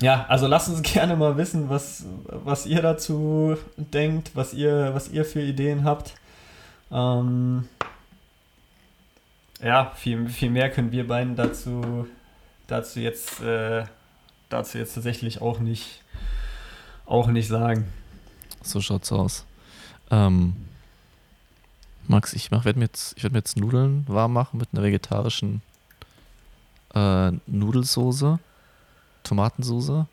ja, also lasst uns gerne mal wissen, was, was ihr dazu denkt, was ihr, was ihr für Ideen habt. Ähm, ja, viel, viel mehr können wir beiden dazu, dazu, jetzt, äh, dazu jetzt tatsächlich auch nicht, auch nicht sagen. So schaut's aus. Ähm, Max, ich werde mir, jetzt, werd mir jetzt Nudeln warm machen mit einer vegetarischen äh, Nudelsoße. Tomatensoße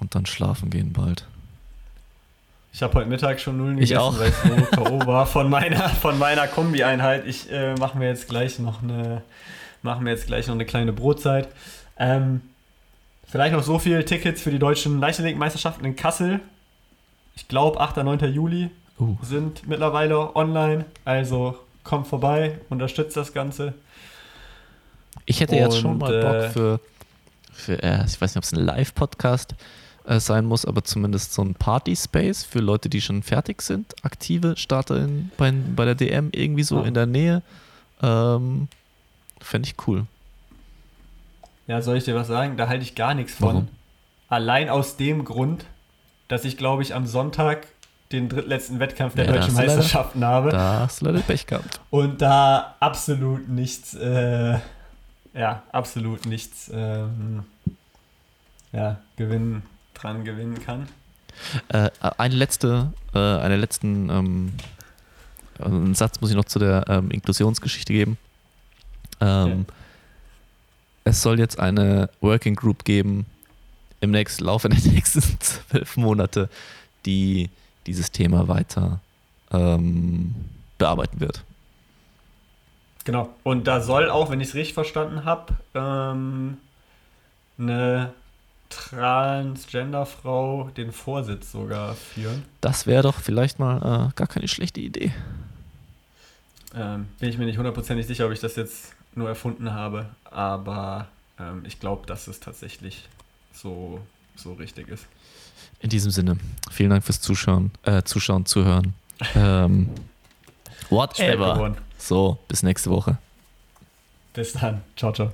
und dann schlafen gehen bald. Ich habe heute Mittag schon Nullen gegessen, weil es so K.O. war von meiner, von meiner Kombi-Einheit. Ich äh, mache mir jetzt gleich noch eine, machen wir jetzt gleich noch eine kleine Brotzeit. Ähm, vielleicht noch so viele Tickets für die deutschen Leichtathletikmeisterschaften in Kassel. Ich glaube, 8. 9. Juli uh. sind mittlerweile online. Also kommt vorbei, unterstützt das Ganze. Ich hätte Und, jetzt schon mal Bock äh, für für, äh, ich weiß nicht, ob es ein Live-Podcast äh, sein muss, aber zumindest so ein Party-Space für Leute, die schon fertig sind, aktive Starterinnen bei, bei der DM, irgendwie so oh. in der Nähe. Ähm, Fände ich cool. Ja, soll ich dir was sagen? Da halte ich gar nichts von. Warum? Allein aus dem Grund, dass ich, glaube ich, am Sonntag den drittletzten Wettkampf der Ja, deutschen du leider- Meisterschaften habe. Da hast du leider Pech gehabt. Und da absolut nichts, äh, ja, absolut nichts, ähm, ja, gewinnen, dran gewinnen kann. Äh, eine letzte, äh, einen letzten ähm, einen Satz muss ich noch zu der ähm, Inklusionsgeschichte geben. Ähm, Es soll jetzt eine Working Group geben im nächsten Laufe der nächsten zwölf Monate, die dieses Thema weiter ähm, bearbeiten wird. Genau. Und da soll auch, wenn ich es richtig verstanden habe, ähm, eine Transgender-Frau den Vorsitz sogar führen. Das wäre doch vielleicht mal äh, gar keine schlechte Idee. Ähm, bin ich mir nicht hundertprozentig sicher, ob ich das jetzt nur erfunden habe, aber ähm, ich glaube, dass es tatsächlich so, so richtig ist. In diesem Sinne, vielen Dank fürs Zuschauen, äh, Zuschauen, Zuhören. Ähm, whatever. So, bis nächste Woche. Bis dann. Ciao, ciao.